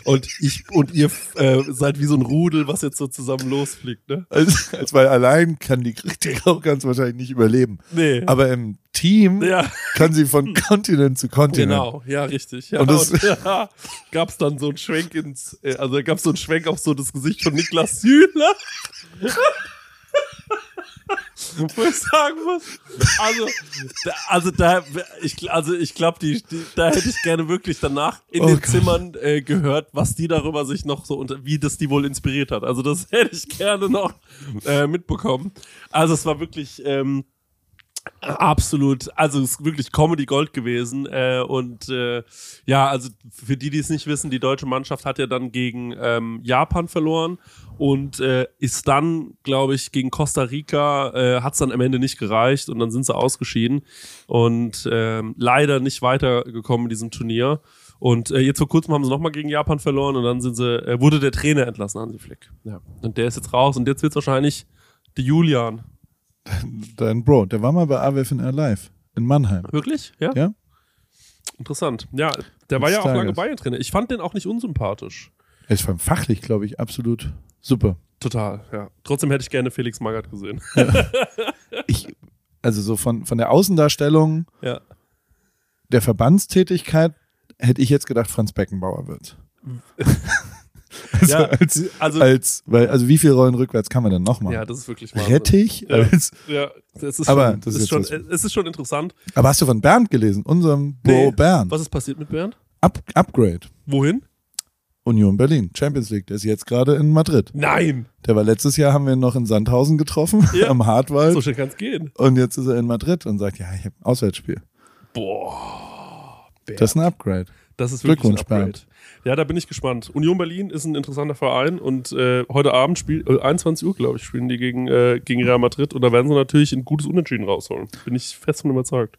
Und ich und ihr äh, seid wie so ein Rudel, was jetzt so zusammen losfliegt, ne? als, als weil allein kann die, die auch ganz wahrscheinlich nicht überleben. Nee. Aber im Team ja, kann sie von Kontinent zu Kontinent. genau, ja, richtig. Ja, Und und, das- ja, gab's dann so einen Schwenk ins, äh, also gab's so einen Schwenk auf so das Gesicht von Niklas Süle. Wo ich sagen muss, also, da, also da, ich, also ich glaube, die, die, da hätte ich gerne wirklich danach in Oh den Gott. Zimmern äh, gehört, was die darüber sich noch so unter, wie das die wohl inspiriert hat. Also das hätte ich gerne noch äh, mitbekommen. Also es war wirklich ähm, absolut, also es ist wirklich Comedy Gold gewesen. Äh, und äh, ja, also für die, die es nicht wissen, die deutsche Mannschaft hat ja dann gegen ähm, Japan verloren und äh, ist dann, glaube ich, gegen Costa Rica äh, hat es dann am Ende nicht gereicht und dann sind sie ausgeschieden und ähm, leider nicht weitergekommen in diesem Turnier. Und äh, jetzt vor kurzem haben sie nochmal gegen Japan verloren und dann sind sie, äh, wurde der Trainer entlassen, Hansi Flick. Ja. Und der ist jetzt raus und jetzt wird es wahrscheinlich der Julian. Dein Bro, der war mal bei AWFNR Live in Mannheim. Wirklich? Ja. Ja? Interessant. Ja, der war ja auch lange Tages. Bayern-Trainer. Ich fand den auch nicht unsympathisch. Er ist vor allem fachlich, glaube ich, absolut super. Total, ja. Trotzdem hätte ich gerne Felix Magath gesehen. Ich, also so von, von der Außendarstellung ja. der Verbandstätigkeit hätte ich jetzt gedacht, Franz Beckenbauer wird. also, Ja, als, also- als, weil, also wie viele Rollen rückwärts kann man denn noch machen? Ja, das ist wirklich Wahnsinn. Rettich? Ja. Als, Ja, das ist Aber schon, das ist schon, es ist schon interessant. aber hast du von Bernd gelesen? Unserem Bro Nee. Bernd. Was ist passiert mit Bernd? Up, Upgrade. Wohin? Union Berlin, Champions League. Der ist jetzt gerade in Madrid. Nein! Der war letztes Jahr, haben wir ihn noch in Sandhausen getroffen, Ja. am Hartwald. So schnell kann es gehen. Und jetzt ist er in Madrid und sagt, ja, ich habe ein Auswärtsspiel. Boah. Bernd. Das ist ein Upgrade. Das ist wirklich Glückwunsch, ein Upgrade. Ja, da bin ich gespannt. Union Berlin ist ein interessanter Verein und äh, heute Abend spielt, äh, 21 Uhr, glaube ich, spielen die gegen, äh, gegen Real Madrid und da werden sie natürlich ein gutes Unentschieden rausholen. Bin ich fest von überzeugt.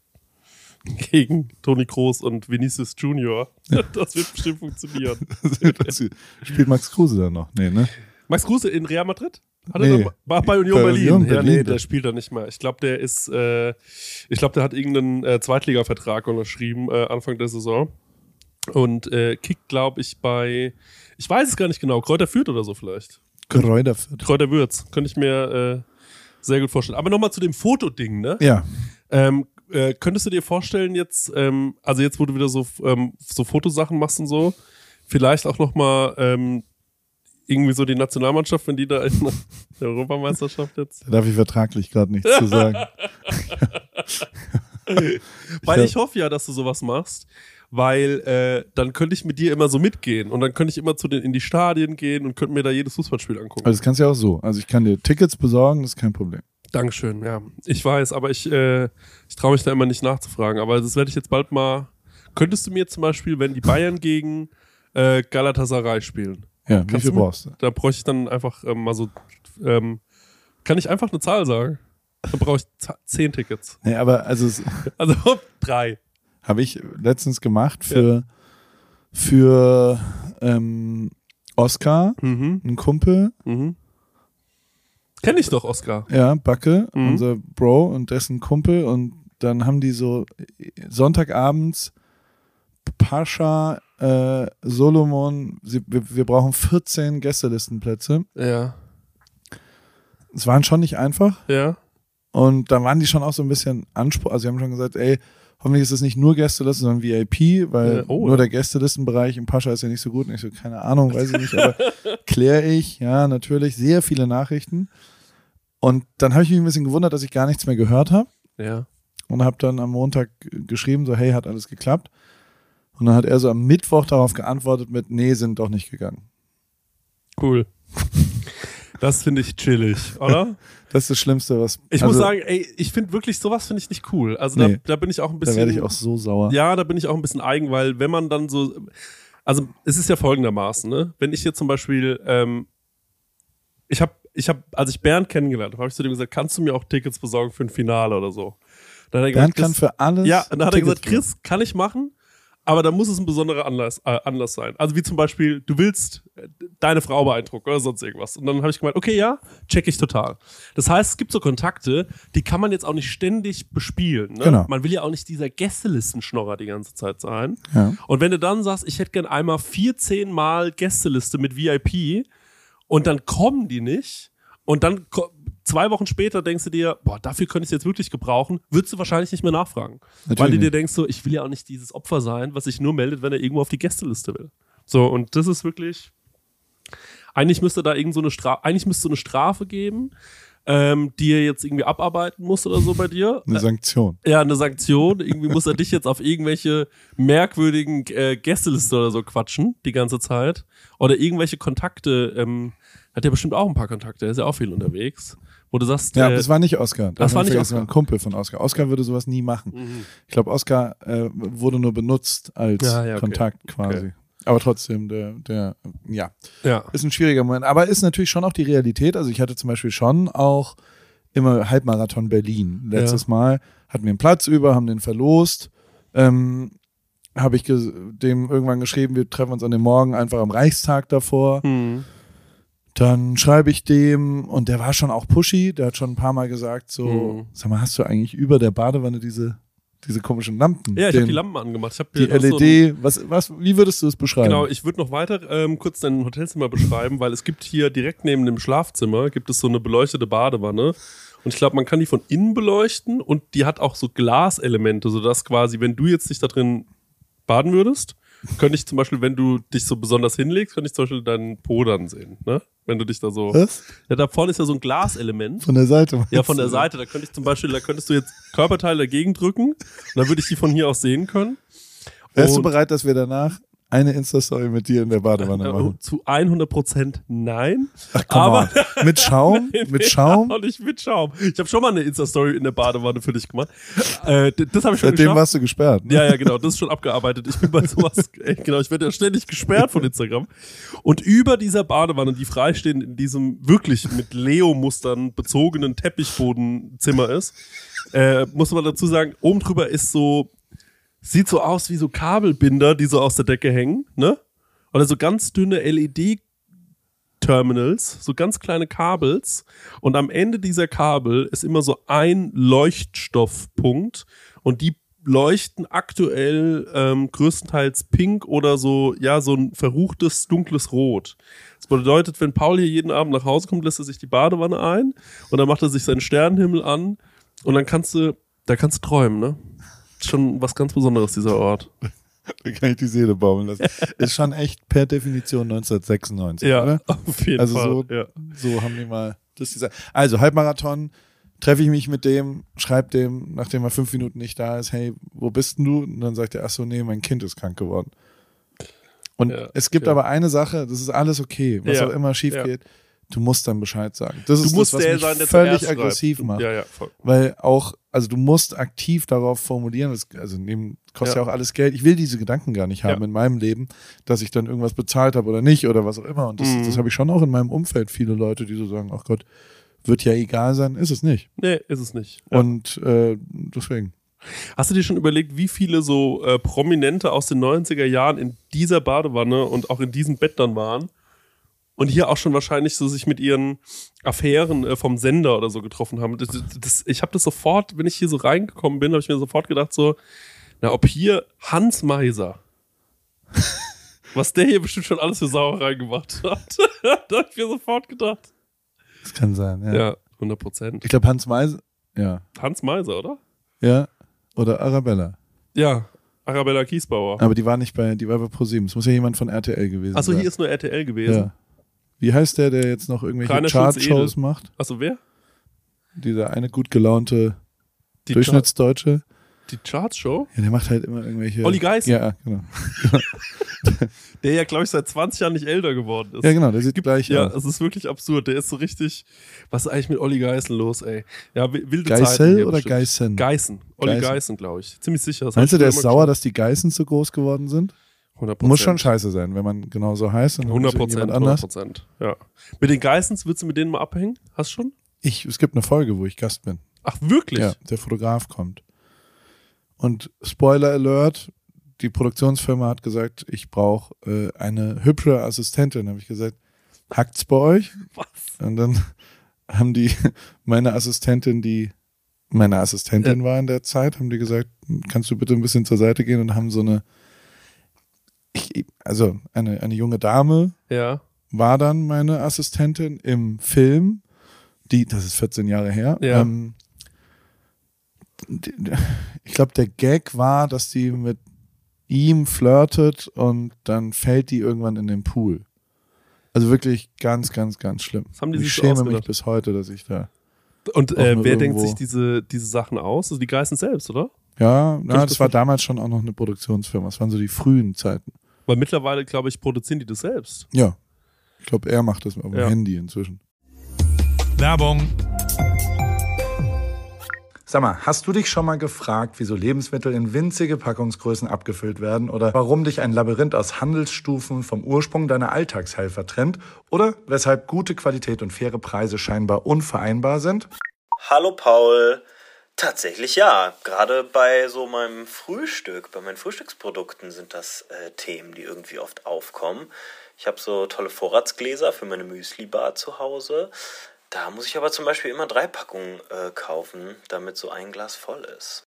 Gegen Toni Kroos und Vinicius Junior. Das wird bestimmt funktionieren. Spielt Max Kruse dann noch? Nee, ne? Max Kruse in Real Madrid? Hat Nee. er noch, war bei Union Bei Berlin. Union Ja, Berlin, nee, der der- spielt da nicht mehr. Ich glaube, der ist, äh, ich glaube, der hat irgendeinen äh, Zweitliga-Vertrag unterschrieben äh, Anfang der Saison. Und äh, kickt, glaube ich, bei, ich weiß es gar nicht genau, Kräuter Fürth oder so vielleicht. Kräuter Fürth. Kräuter Würz, könnte ich mir äh, sehr gut vorstellen. Aber nochmal zu dem Fotoding, ne? Ja. Ähm, äh, könntest du dir vorstellen jetzt, ähm, also jetzt, wo du wieder so, ähm, so Fotosachen machst und so, vielleicht auch nochmal ähm, irgendwie so die Nationalmannschaft, wenn die da in der Europameisterschaft jetzt. Da darf ich vertraglich gerade nichts zu sagen. Weil ich hoffe ja, dass du sowas machst, weil äh, dann könnte ich mit dir immer so mitgehen und dann könnte ich immer zu den in die Stadien gehen und könnte mir da jedes Fußballspiel angucken. Also das kannst du ja auch so. Also ich kann dir Tickets besorgen, das ist kein Problem. Dankeschön, ja. Ich weiß, aber ich, äh, ich traue mich da immer nicht nachzufragen. Aber das werde ich jetzt bald mal. Könntest du mir zum Beispiel, wenn die Bayern gegen äh, Galatasaray spielen, Ja, wie viel brauchst du? da bräuchte ich dann einfach ähm, mal so. Ähm, kann ich einfach eine Zahl sagen? Dann brauche ich zehn Tickets. Nee, aber also Also drei. Habe ich letztens gemacht für, für ähm, Oscar, Mhm. ein Kumpel, Mhm. Kenn ich doch, Oscar. ja, Backe, Mhm. unser Bro und dessen Kumpel und dann haben die so Sonntagabends Pascha, äh, Solomon, sie, wir, wir brauchen 14 Gästelistenplätze. Ja. Es waren schon nicht einfach Ja. und da waren die schon auch so ein bisschen Anspruch, also sie haben schon gesagt, ey, hoffentlich ist es nicht nur Gästeliste, sondern VIP, weil Ja, oh, nur der Gästelistenbereich im Pascha ist ja nicht so gut. Und ich so, keine Ahnung, weiß ich nicht, aber kläre ich, ja, natürlich, sehr viele Nachrichten. Und dann habe ich mich ein bisschen gewundert, dass ich gar nichts mehr gehört habe Ja. und habe dann am Montag geschrieben, so, hey, hat alles geklappt. Und dann hat er so am Mittwoch darauf geantwortet mit, nee, sind doch nicht gegangen. Cool. Das finde ich chillig, oder? Das ist das Schlimmste, was. Ich also, muss sagen, ey, ich finde wirklich sowas finde ich nicht cool. Also Nee. da, da bin ich auch ein da bisschen. werde ich auch so sauer. Ja, da bin ich auch ein bisschen eigen, weil wenn man dann so, also es ist ja folgendermaßen, ne? Wenn ich jetzt zum Beispiel, ähm, ich habe, ich habe, als ich Bernd kennengelernt habe, habe ich zu dem gesagt, kannst du mir auch Tickets besorgen für ein Finale oder so? Dann hat er Bernd gesagt, kann Chris, für alles. ja, und dann hat er gesagt, Chris, kann ich machen, aber da muss es ein besonderer Anlass, äh, Anlass sein. Also wie zum Beispiel, du willst äh, deine Frau beeindrucken oder sonst irgendwas. Und dann habe ich gemeint, okay, ja, check ich total. Das heißt, es gibt so Kontakte, die kann man jetzt auch nicht ständig bespielen. Ne? Genau. Man will ja auch nicht dieser Gästelistenschnorrer die ganze Zeit sein. Ja. Und wenn du dann sagst, ich hätte gern einmal 14 Mal Gästeliste mit VIP und dann kommen die nicht und dann zwei Wochen später denkst du dir, boah, dafür könnte ich es jetzt wirklich gebrauchen, würdest du wahrscheinlich nicht mehr nachfragen. Natürlich weil du dir denkst, so, ich will ja auch nicht dieses Opfer sein, was sich nur meldet, wenn er irgendwo auf die Gästeliste will. So, und das ist wirklich, eigentlich müsste da irgend so eine Strafe, eigentlich müsste so eine Strafe geben, ähm, die er jetzt irgendwie abarbeiten muss oder so bei dir. Eine Sanktion. Ja, eine Sanktion. Irgendwie muss er dich jetzt auf irgendwelche merkwürdigen äh, Gästeliste oder so quatschen, die ganze Zeit. Oder irgendwelche Kontakte. Ähm, hat er bestimmt auch ein paar Kontakte, er ist ja auch viel unterwegs. Wo du sagst, Ja, äh, das war nicht Oscar. das war nicht Das Oscar. war ein Kumpel von Oscar. Oscar würde sowas nie machen. Mhm. Ich glaube, Oscar äh, wurde nur benutzt als Ja, ja, okay. Kontakt quasi. Okay. Aber trotzdem, der, der, ja, ja. ist ein schwieriger Moment. Aber ist natürlich schon auch die Realität. Also ich hatte zum Beispiel schon auch immer Halbmarathon Berlin. Letztes Mal hatten wir einen Platz über, haben den verlost. Ähm, habe ich dem irgendwann geschrieben, wir treffen uns an dem Morgen einfach am Reichstag davor. Mhm. Dann schreibe ich dem und der war schon auch pushy, der hat schon ein paar Mal gesagt, so, Mhm. sag mal, hast du eigentlich über der Badewanne diese, diese komischen Lampen? Ja, ich habe die Lampen angemacht. Ich hab Die noch so LED, was, was, wie würdest du es beschreiben? Genau, ich würde noch weiter ähm, kurz dein Hotelzimmer beschreiben, weil es gibt hier direkt neben dem Schlafzimmer gibt es so eine beleuchtete Badewanne. Und ich glaube, man kann die von innen beleuchten und die hat auch so Glaselemente, sodass quasi, wenn du jetzt dich da drin baden würdest, könnte ich zum Beispiel, wenn du dich so besonders hinlegst, könnte ich zum Beispiel deinen Po dann sehen, ne? Wenn du dich da so. Was? Ja, da vorne ist ja so ein Glaselement. Von der Seite? Ja, von der Seite. Da könnte ich zum Beispiel, da könntest du jetzt Körperteile dagegen drücken. Und dann würde ich die von hier aus sehen können. Wärst du bereit, dass wir danach eine Insta-Story mit dir in der Badewanne Äh, machen? zu 100 Prozent nein. Ach, komm aber-. Mit Schaum? mit Schaum? Ja, nicht mit Schaum. Ich habe schon mal eine Insta-Story in der Badewanne für dich gemacht. Äh, das habe ich schon Seitdem geschafft. warst du gesperrt. Ne? Ja, ja, genau, das ist schon abgearbeitet. Ich bin bei sowas, ey, genau, ich werde ja ständig gesperrt von Instagram. Und über dieser Badewanne, die freistehend in diesem wirklich mit Leo-Mustern bezogenen Teppichbodenzimmer ist, äh, muss man dazu sagen, oben drüber ist so, sieht so aus wie so Kabelbinder, die so aus der Decke hängen, ne? Oder so ganz dünne LED Terminals, so ganz kleine Kabels und am Ende dieser Kabel ist immer so ein Leuchtstoffpunkt und die leuchten aktuell ähm, größtenteils pink oder so, ja, so ein verruchtes, dunkles Rot. Das bedeutet, wenn Paul hier jeden Abend nach Hause kommt, lässt er sich die Badewanne ein und dann macht er sich seinen Sternenhimmel an und dann kannst du, da kannst du träumen, ne? Schon was ganz Besonderes, dieser Ort. Da kann ich die Seele baumeln lassen. Ist schon echt per Definition 1996, Ja, oder? auf jeden Also Fall. so, ja. so haben die mal das gesagt. Also Halbmarathon treffe ich mich mit dem, schreibe dem, nachdem er fünf Minuten nicht da ist, hey, wo bist denn du? Und dann sagt er, ach so, nee, mein Kind ist krank geworden. Und Ja, es gibt ja. aber eine Sache, das ist alles okay, was Ja, auch immer schief geht, du musst dann Bescheid sagen. Das Du ist musst das, was der mich sein, der völlig aggressiv schreibt. macht. Ja, ja, voll. Weil auch, also du musst aktiv darauf formulieren, das, also neben, kostet ja. Ja. auch alles Geld. Ich will diese Gedanken gar nicht haben Ja. in meinem Leben, dass ich dann irgendwas bezahlt habe oder nicht oder was auch immer. Und das, Mhm. das habe ich schon auch in meinem Umfeld viele Leute, die so sagen, ach Gott, wird ja egal sein, ist es nicht. Nee, ist es nicht. Ja. Und äh, deswegen. Hast du dir schon überlegt, wie viele so äh, Prominente aus den 90er Jahren in dieser Badewanne und auch in diesem Bett dann waren? Und hier auch schon wahrscheinlich so sich mit ihren Affären äh, vom Sender oder so getroffen haben. Das, das, ich habe das sofort, wenn ich hier so reingekommen bin, habe ich mir sofort gedacht so, na, ob hier Hans Meiser, was der hier bestimmt schon alles für Sauerei gemacht hat. da habe ich mir sofort gedacht. Das kann sein, ja. Ja, 100 Prozent. Ich glaube, Hans Meise, ja. Hans Meiser, oder? Ja. Oder Arabella. Ja, Arabella Kiesbauer. Aber die war nicht bei, die war bei ProSieben. Es muss ja jemand von RTL gewesen Achso, sein. hier ist nur RTL gewesen. ja. Wie heißt der, der jetzt noch irgendwelche. Chart-Shows macht? Achso, wer? Dieser eine gut gelaunte Die, Durchschnittsdeutsche? Die Charts-Show? Ja, der macht halt immer irgendwelche. Olli Geißen. Ja, genau. Der ja, glaube ich, seit 20 Jahren nicht älter geworden ist. Ja, genau, der sieht gleich Ja, es ist wirklich absurd. Der ist so richtig. Was ist eigentlich mit Olli Geißen los, ey? Ja, wi- wilde Geissel Zeiten oder. Geißen? Geißen. Olli Geißen. Geißen, glaube ich. Ziemlich sicher. Das Meinst du, der ist sauer, immer dass die Geißen zu groß geworden sind? Geschaut. 100%. Muss schon scheiße sein, wenn man genau so heißt. und dann 100 ist Prozent. irgendjemand 100 anders. Prozent. Ja. Mit den Geissens, willst du mit denen mal abhängen? Hast du schon? Ich, es gibt eine Folge, wo ich Gast bin. Ach, wirklich? Ja, der Fotograf kommt. Und Spoiler Alert, die Produktionsfirma hat gesagt, ich brauche äh, eine hübsche Assistentin. habe ich gesagt, hackt's bei euch? Was? Und dann haben die, meine Assistentin, die meine Assistentin war in der Zeit, haben die gesagt, kannst du bitte ein bisschen zur Seite gehen und haben so eine, ich, also eine, eine junge Dame Ja. war dann meine Assistentin im Film, die, das ist 14 Jahre her. Ja. Ähm, ich glaube, der Gag war, dass die mit ihm flirtet und dann fällt die irgendwann in den Pool. Also wirklich ganz, ganz, ganz schlimm. Ich schäme mich ausgedacht. bis heute, dass ich da. Und äh, wer denkt irgendwo. sich diese, diese Sachen aus? Also die Geißen selbst, oder? Ja, na, das das war nicht- damals schon auch noch eine Produktionsfirma. Das waren so die frühen Zeiten. Weil mittlerweile, glaube ich, produzieren die das selbst. Ja. Ich glaube, er macht das auf dem Ja. Handy inzwischen. Werbung, Sag mal, hast du dich schon mal gefragt, wieso Lebensmittel in winzige Packungsgrößen abgefüllt werden oder warum dich ein Labyrinth aus Handelsstufen vom Ursprung deiner Alltagshelfer trennt oder weshalb gute Qualität und faire Preise scheinbar unvereinbar sind? Hallo Paul. Tatsächlich ja. Gerade bei so meinem Frühstück, bei meinen Frühstücksprodukten sind das äh, Themen, die irgendwie oft aufkommen. Ich habe so tolle Vorratsgläser für meine Müsli-Bar zu Hause. Da muss ich aber zum Beispiel immer drei Packungen äh, kaufen, damit so ein Glas voll ist.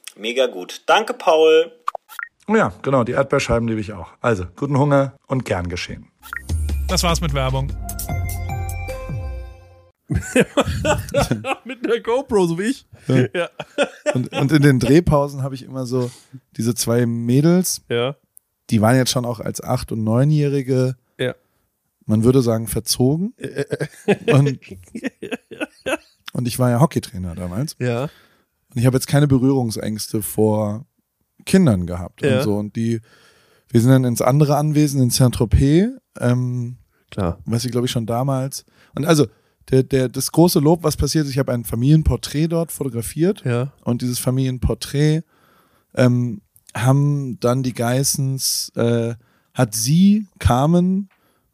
Mega gut. Danke, Paul. Oh ja, genau, die Erdbeerscheiben liebe ich auch. Also, guten Hunger und gern geschehen. das war's mit Werbung. Mit einer GoPro, so wie ich. Ja. Ja. Und, und in den Drehpausen habe ich immer so diese zwei Mädels, Ja. die waren jetzt schon auch als acht- und neunjährige, Ja. man würde sagen, verzogen. Und, und ich war ja Hockeytrainer damals. Ja. Und ich habe jetzt keine Berührungsängste vor Kindern gehabt Ja. und so. Und die, wir sind dann ins andere Anwesen in Saint-Tropez, ähm, Klar. was ich glaube ich schon damals. Und also, der, der, das große Lob, was passiert ist, ich habe ein Familienporträt dort fotografiert. Ja. Und dieses Familienporträt ähm, haben dann die Geissens, äh, hat sie, Carmen,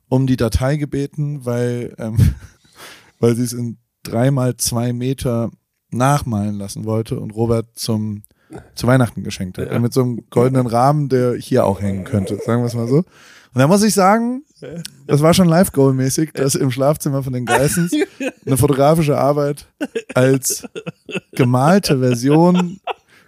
um die Datei gebeten, weil, ähm, weil sie es in dreimal zwei Meter nachmalen lassen wollte und Robert zum zu Weihnachten geschenkt hat. Ja. Mit so einem goldenen Rahmen, der hier auch hängen könnte, sagen wir es mal so. Und da muss ich sagen, das war schon Live-Goal-mäßig, dass im Schlafzimmer von den Geissens eine fotografische Arbeit als gemalte Version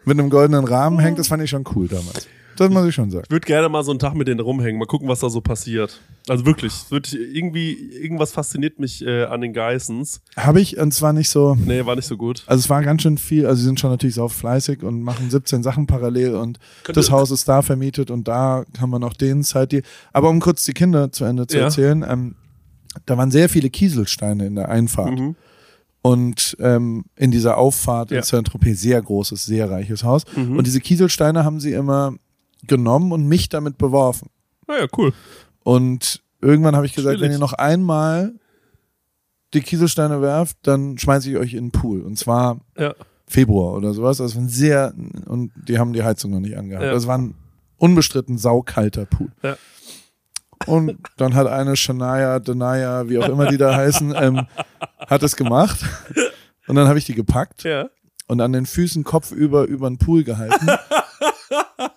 mit einem goldenen Rahmen hängt. Das fand ich schon cool damals. Das muss ich schon sagen. Ich würde gerne mal so einen Tag mit denen rumhängen, mal gucken, was da so passiert. Also wirklich, wird irgendwie, irgendwas fasziniert mich äh, an den Geissens. Habe ich, und zwar nicht so, Nee, war nicht so gut. also es war ganz schön viel, also sie sind schon natürlich sau fleißig und machen 17 Sachen parallel und Könnte- das Haus ist da vermietet und da kann man auch den Zeit, die, aber um kurz die Kinder zu Ende zu Ja. erzählen, ähm, da waren sehr viele Kieselsteine in der Einfahrt. Mhm. Und ähm, in dieser Auffahrt Ja. in Saint-Tropez, sehr großes, sehr reiches Haus. Mhm. Und diese Kieselsteine haben sie immer genommen und mich damit beworfen. Naja, cool. Und irgendwann habe ich gesagt, Schwierig. wenn ihr noch einmal die Kieselsteine werft, dann schmeiße ich euch in den Pool. Und zwar Ja. Februar oder sowas. Das war ein sehr, und die haben die Heizung noch nicht angehabt. Ja. Das war ein unbestritten saukalter Pool. Ja. Und dann hat eine Shania, Denaya, wie auch immer die da heißen, ähm, hat es gemacht. Und dann habe ich die gepackt Ja. und an den Füßen kopfüber über den Pool gehalten.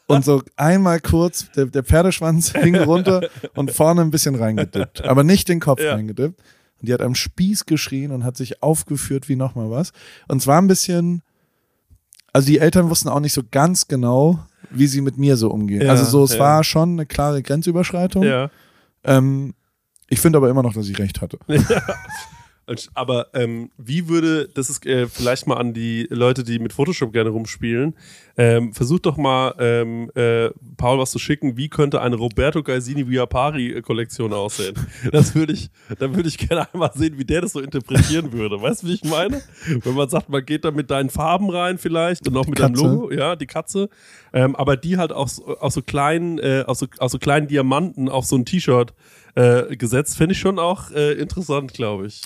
und so einmal kurz, der, der Pferdeschwanz hing runter und vorne ein bisschen reingedippt. Aber nicht den Kopf Ja. reingedippt. Und die hat am Spieß geschrien und hat sich aufgeführt wie nochmal was. Und zwar ein bisschen, also die Eltern wussten auch nicht so ganz genau, wie sie mit mir so umgehen. Ja, also so, es ja. war schon eine klare Grenzüberschreitung. Ja. Ähm, ich finde aber immer noch, dass ich recht hatte. Und- Aber ähm, wie würde, das ist äh, vielleicht mal an die Leute, die mit Photoshop gerne rumspielen, ähm, versucht doch mal, ähm, äh, Paul, was zu schicken, wie könnte eine Roberto Gaisini Viapari-Kollektion aussehen? Das würde ich, da würde ich gerne einmal sehen, wie der das so interpretieren würde. Weißt du, wie ich meine? Wenn man sagt, man geht da mit deinen Farben rein vielleicht und auch mit deinem Katze. Logo, ja, die Katze, ähm, aber die halt auch, so- aus so kleinen, äh, aus, so, aus so kleinen Diamanten auf so ein T-Shirt äh, gesetzt, finde ich schon auch äh, interessant, glaube ich.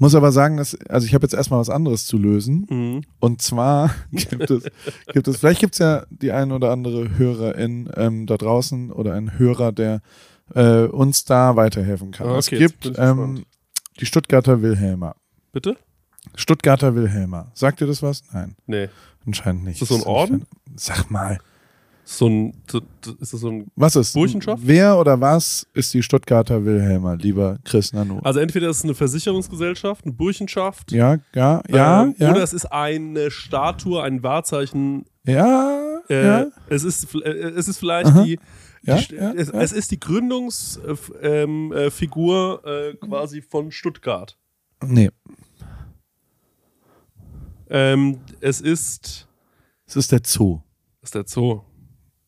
Muss aber sagen, dass, also ich habe jetzt erstmal was anderes zu lösen. Mhm. Und zwar gibt es, gibt es, vielleicht gibt es ja die ein oder andere Hörerin ähm, da draußen oder ein Hörer, der äh, uns da weiterhelfen kann. Es okay, bin gibt ähm, die Stuttgarter Wilhelma. Bitte? Stuttgarter Wilhelma. Sagt ihr das was? Nein, Nee. anscheinend nicht. Ist das so ein Orden? Sag mal. So ein, ist das so ein, Was ist? Burschenschaft? Wer oder was ist die Stuttgarter Wilhelma, lieber Chris Nanu? also entweder ist es eine Versicherungsgesellschaft, eine Burschenschaft. ja, ja, ja, ähm, ja. Oder es ist eine Statue, ein Wahrzeichen. ja, Äh, ja. es, ist, äh, es ist vielleicht Aha. die, Ja, die ja, es, es ist die Gründungsfigur ähm, äh, äh, quasi von Stuttgart. Nee, Ähm, es ist, es ist der Zoo. ist der Zoo.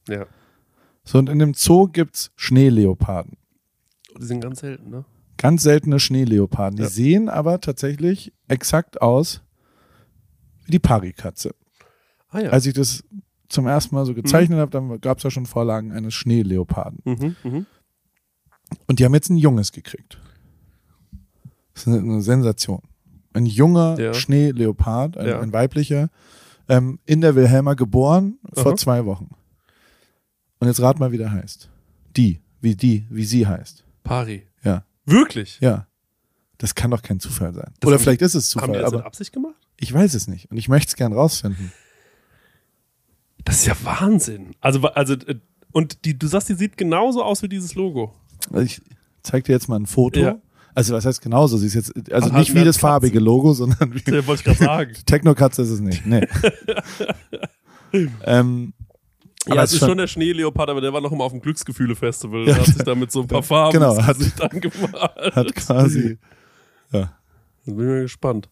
Ja. So, und in dem Zoo gibt's Schneeleoparden. Die sind ganz selten, ne? Ganz seltene Schneeleoparden. Die Ja. sehen aber tatsächlich exakt aus wie die Parikatze. Ah ja. Als ich das zum ersten Mal so gezeichnet habe, dann gab es ja schon Vorlagen eines Schneeleoparden. mhm, mhm. Und die haben jetzt ein Junges gekriegt. Das ist eine, Sensation. Ein junger Ja. Schneeleopard, ein, Ja. ein weiblicher, ähm, in der Wilhelma geboren vor Aha. zwei Wochen. Und jetzt rat mal, wie der heißt. Die, wie die, wie sie heißt. Pari. Ja. Wirklich? Ja. Das kann doch kein Zufall sein. Das Oder haben- vielleicht ist es Haben die Zufall, das aber Absicht gemacht? ich weiß es nicht. Und ich möchte es gern rausfinden. Das ist ja Wahnsinn. Also, also äh, und die, du sagst, die sieht genauso aus wie dieses Logo. Also ich zeig dir jetzt mal ein Foto. Ja. Also was heißt genauso? Sie ist jetzt, also Aber nicht wie das Katze. farbige Logo, sondern wie, Ja, wollte ich gerade sagen. Technokatze ist es nicht. Nee. ähm, aber es es ist schon- der Schneeleopard, aber der war noch immer auf dem Glücksgefühle-Festival. Der hat sich da mit so ein paar Farben Genau, hat- angemalt. hat quasi, ja. Dann bin ich mal gespannt.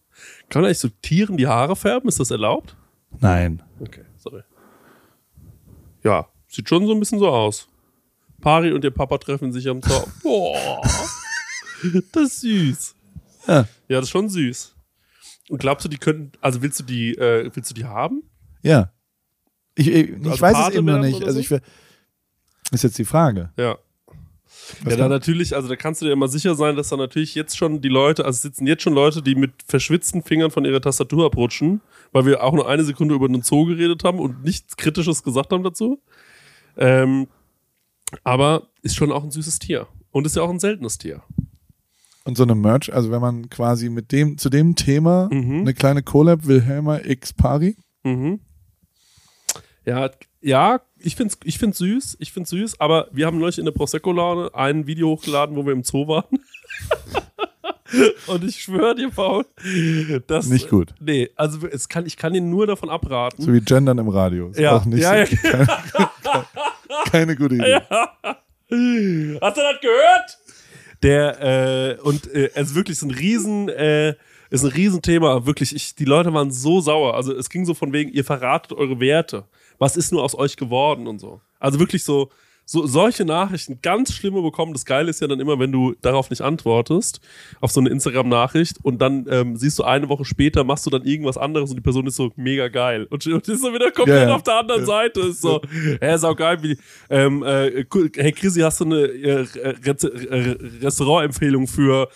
Kann man eigentlich so Tieren die Haare färben? Ist das erlaubt? Nein. Okay, sorry. Ja, sieht schon so ein bisschen so aus. Pari und ihr Papa treffen sich am Zaun. Boah, das ist süß. Ja. Ja, das ist schon süß. Und glaubst du, die könnten, also willst du die, äh, willst du die haben? Ja. Ich, ich, ich Also weiß es Pate eben noch werden nicht. Also so? ich ist jetzt die Frage. Ja. Was ja, da natürlich, also da kannst du dir immer sicher sein, dass da natürlich jetzt schon die Leute, also es sitzen jetzt schon Leute, die mit verschwitzten Fingern von ihrer Tastatur abrutschen, weil wir auch nur eine Sekunde über einen Zoo geredet haben und nichts Kritisches gesagt haben dazu. Ähm, aber ist schon auch ein süßes Tier. Und ist ja auch ein seltenes Tier. Und so eine Merch, also wenn man quasi mit dem, zu dem Thema Mhm. eine kleine Collab Wilhelma X Pari. Mhm. Ja, ja, ich find's, ich find's süß, ich find's süß, aber wir haben neulich in der Prosecco-Laune ein Video hochgeladen, wo wir im Zoo waren. Und ich schwöre dir, Paul, das Nicht gut. Nee, also es kann, ich kann ihn nur davon abraten. So wie Gendern im Radio. Ist Ja, auch nicht ja, so, ja. Keine, keine gute Idee. Hast du das gehört? Der, äh, und äh, es ist wirklich so ein riesen, äh, ist ein Riesenthema. Wirklich, ich, die Leute waren so sauer. Also es ging so von wegen, ihr verratet eure Werte. Was ist nur aus euch geworden und so. Also wirklich so, so solche Nachrichten ganz schlimme bekommen. Das Geile ist ja dann immer, wenn du darauf nicht antwortest, auf so eine Instagram-Nachricht und dann ähm, siehst du eine Woche später, machst du dann irgendwas anderes und die Person ist so mega geil. Und, und ist so wieder komplett ja. auf der anderen Seite. Ist so, hä, ist auch geil. Wie, ähm, äh, hey Chrissy, hast du eine äh, Reze- äh, Restaurantempfehlung für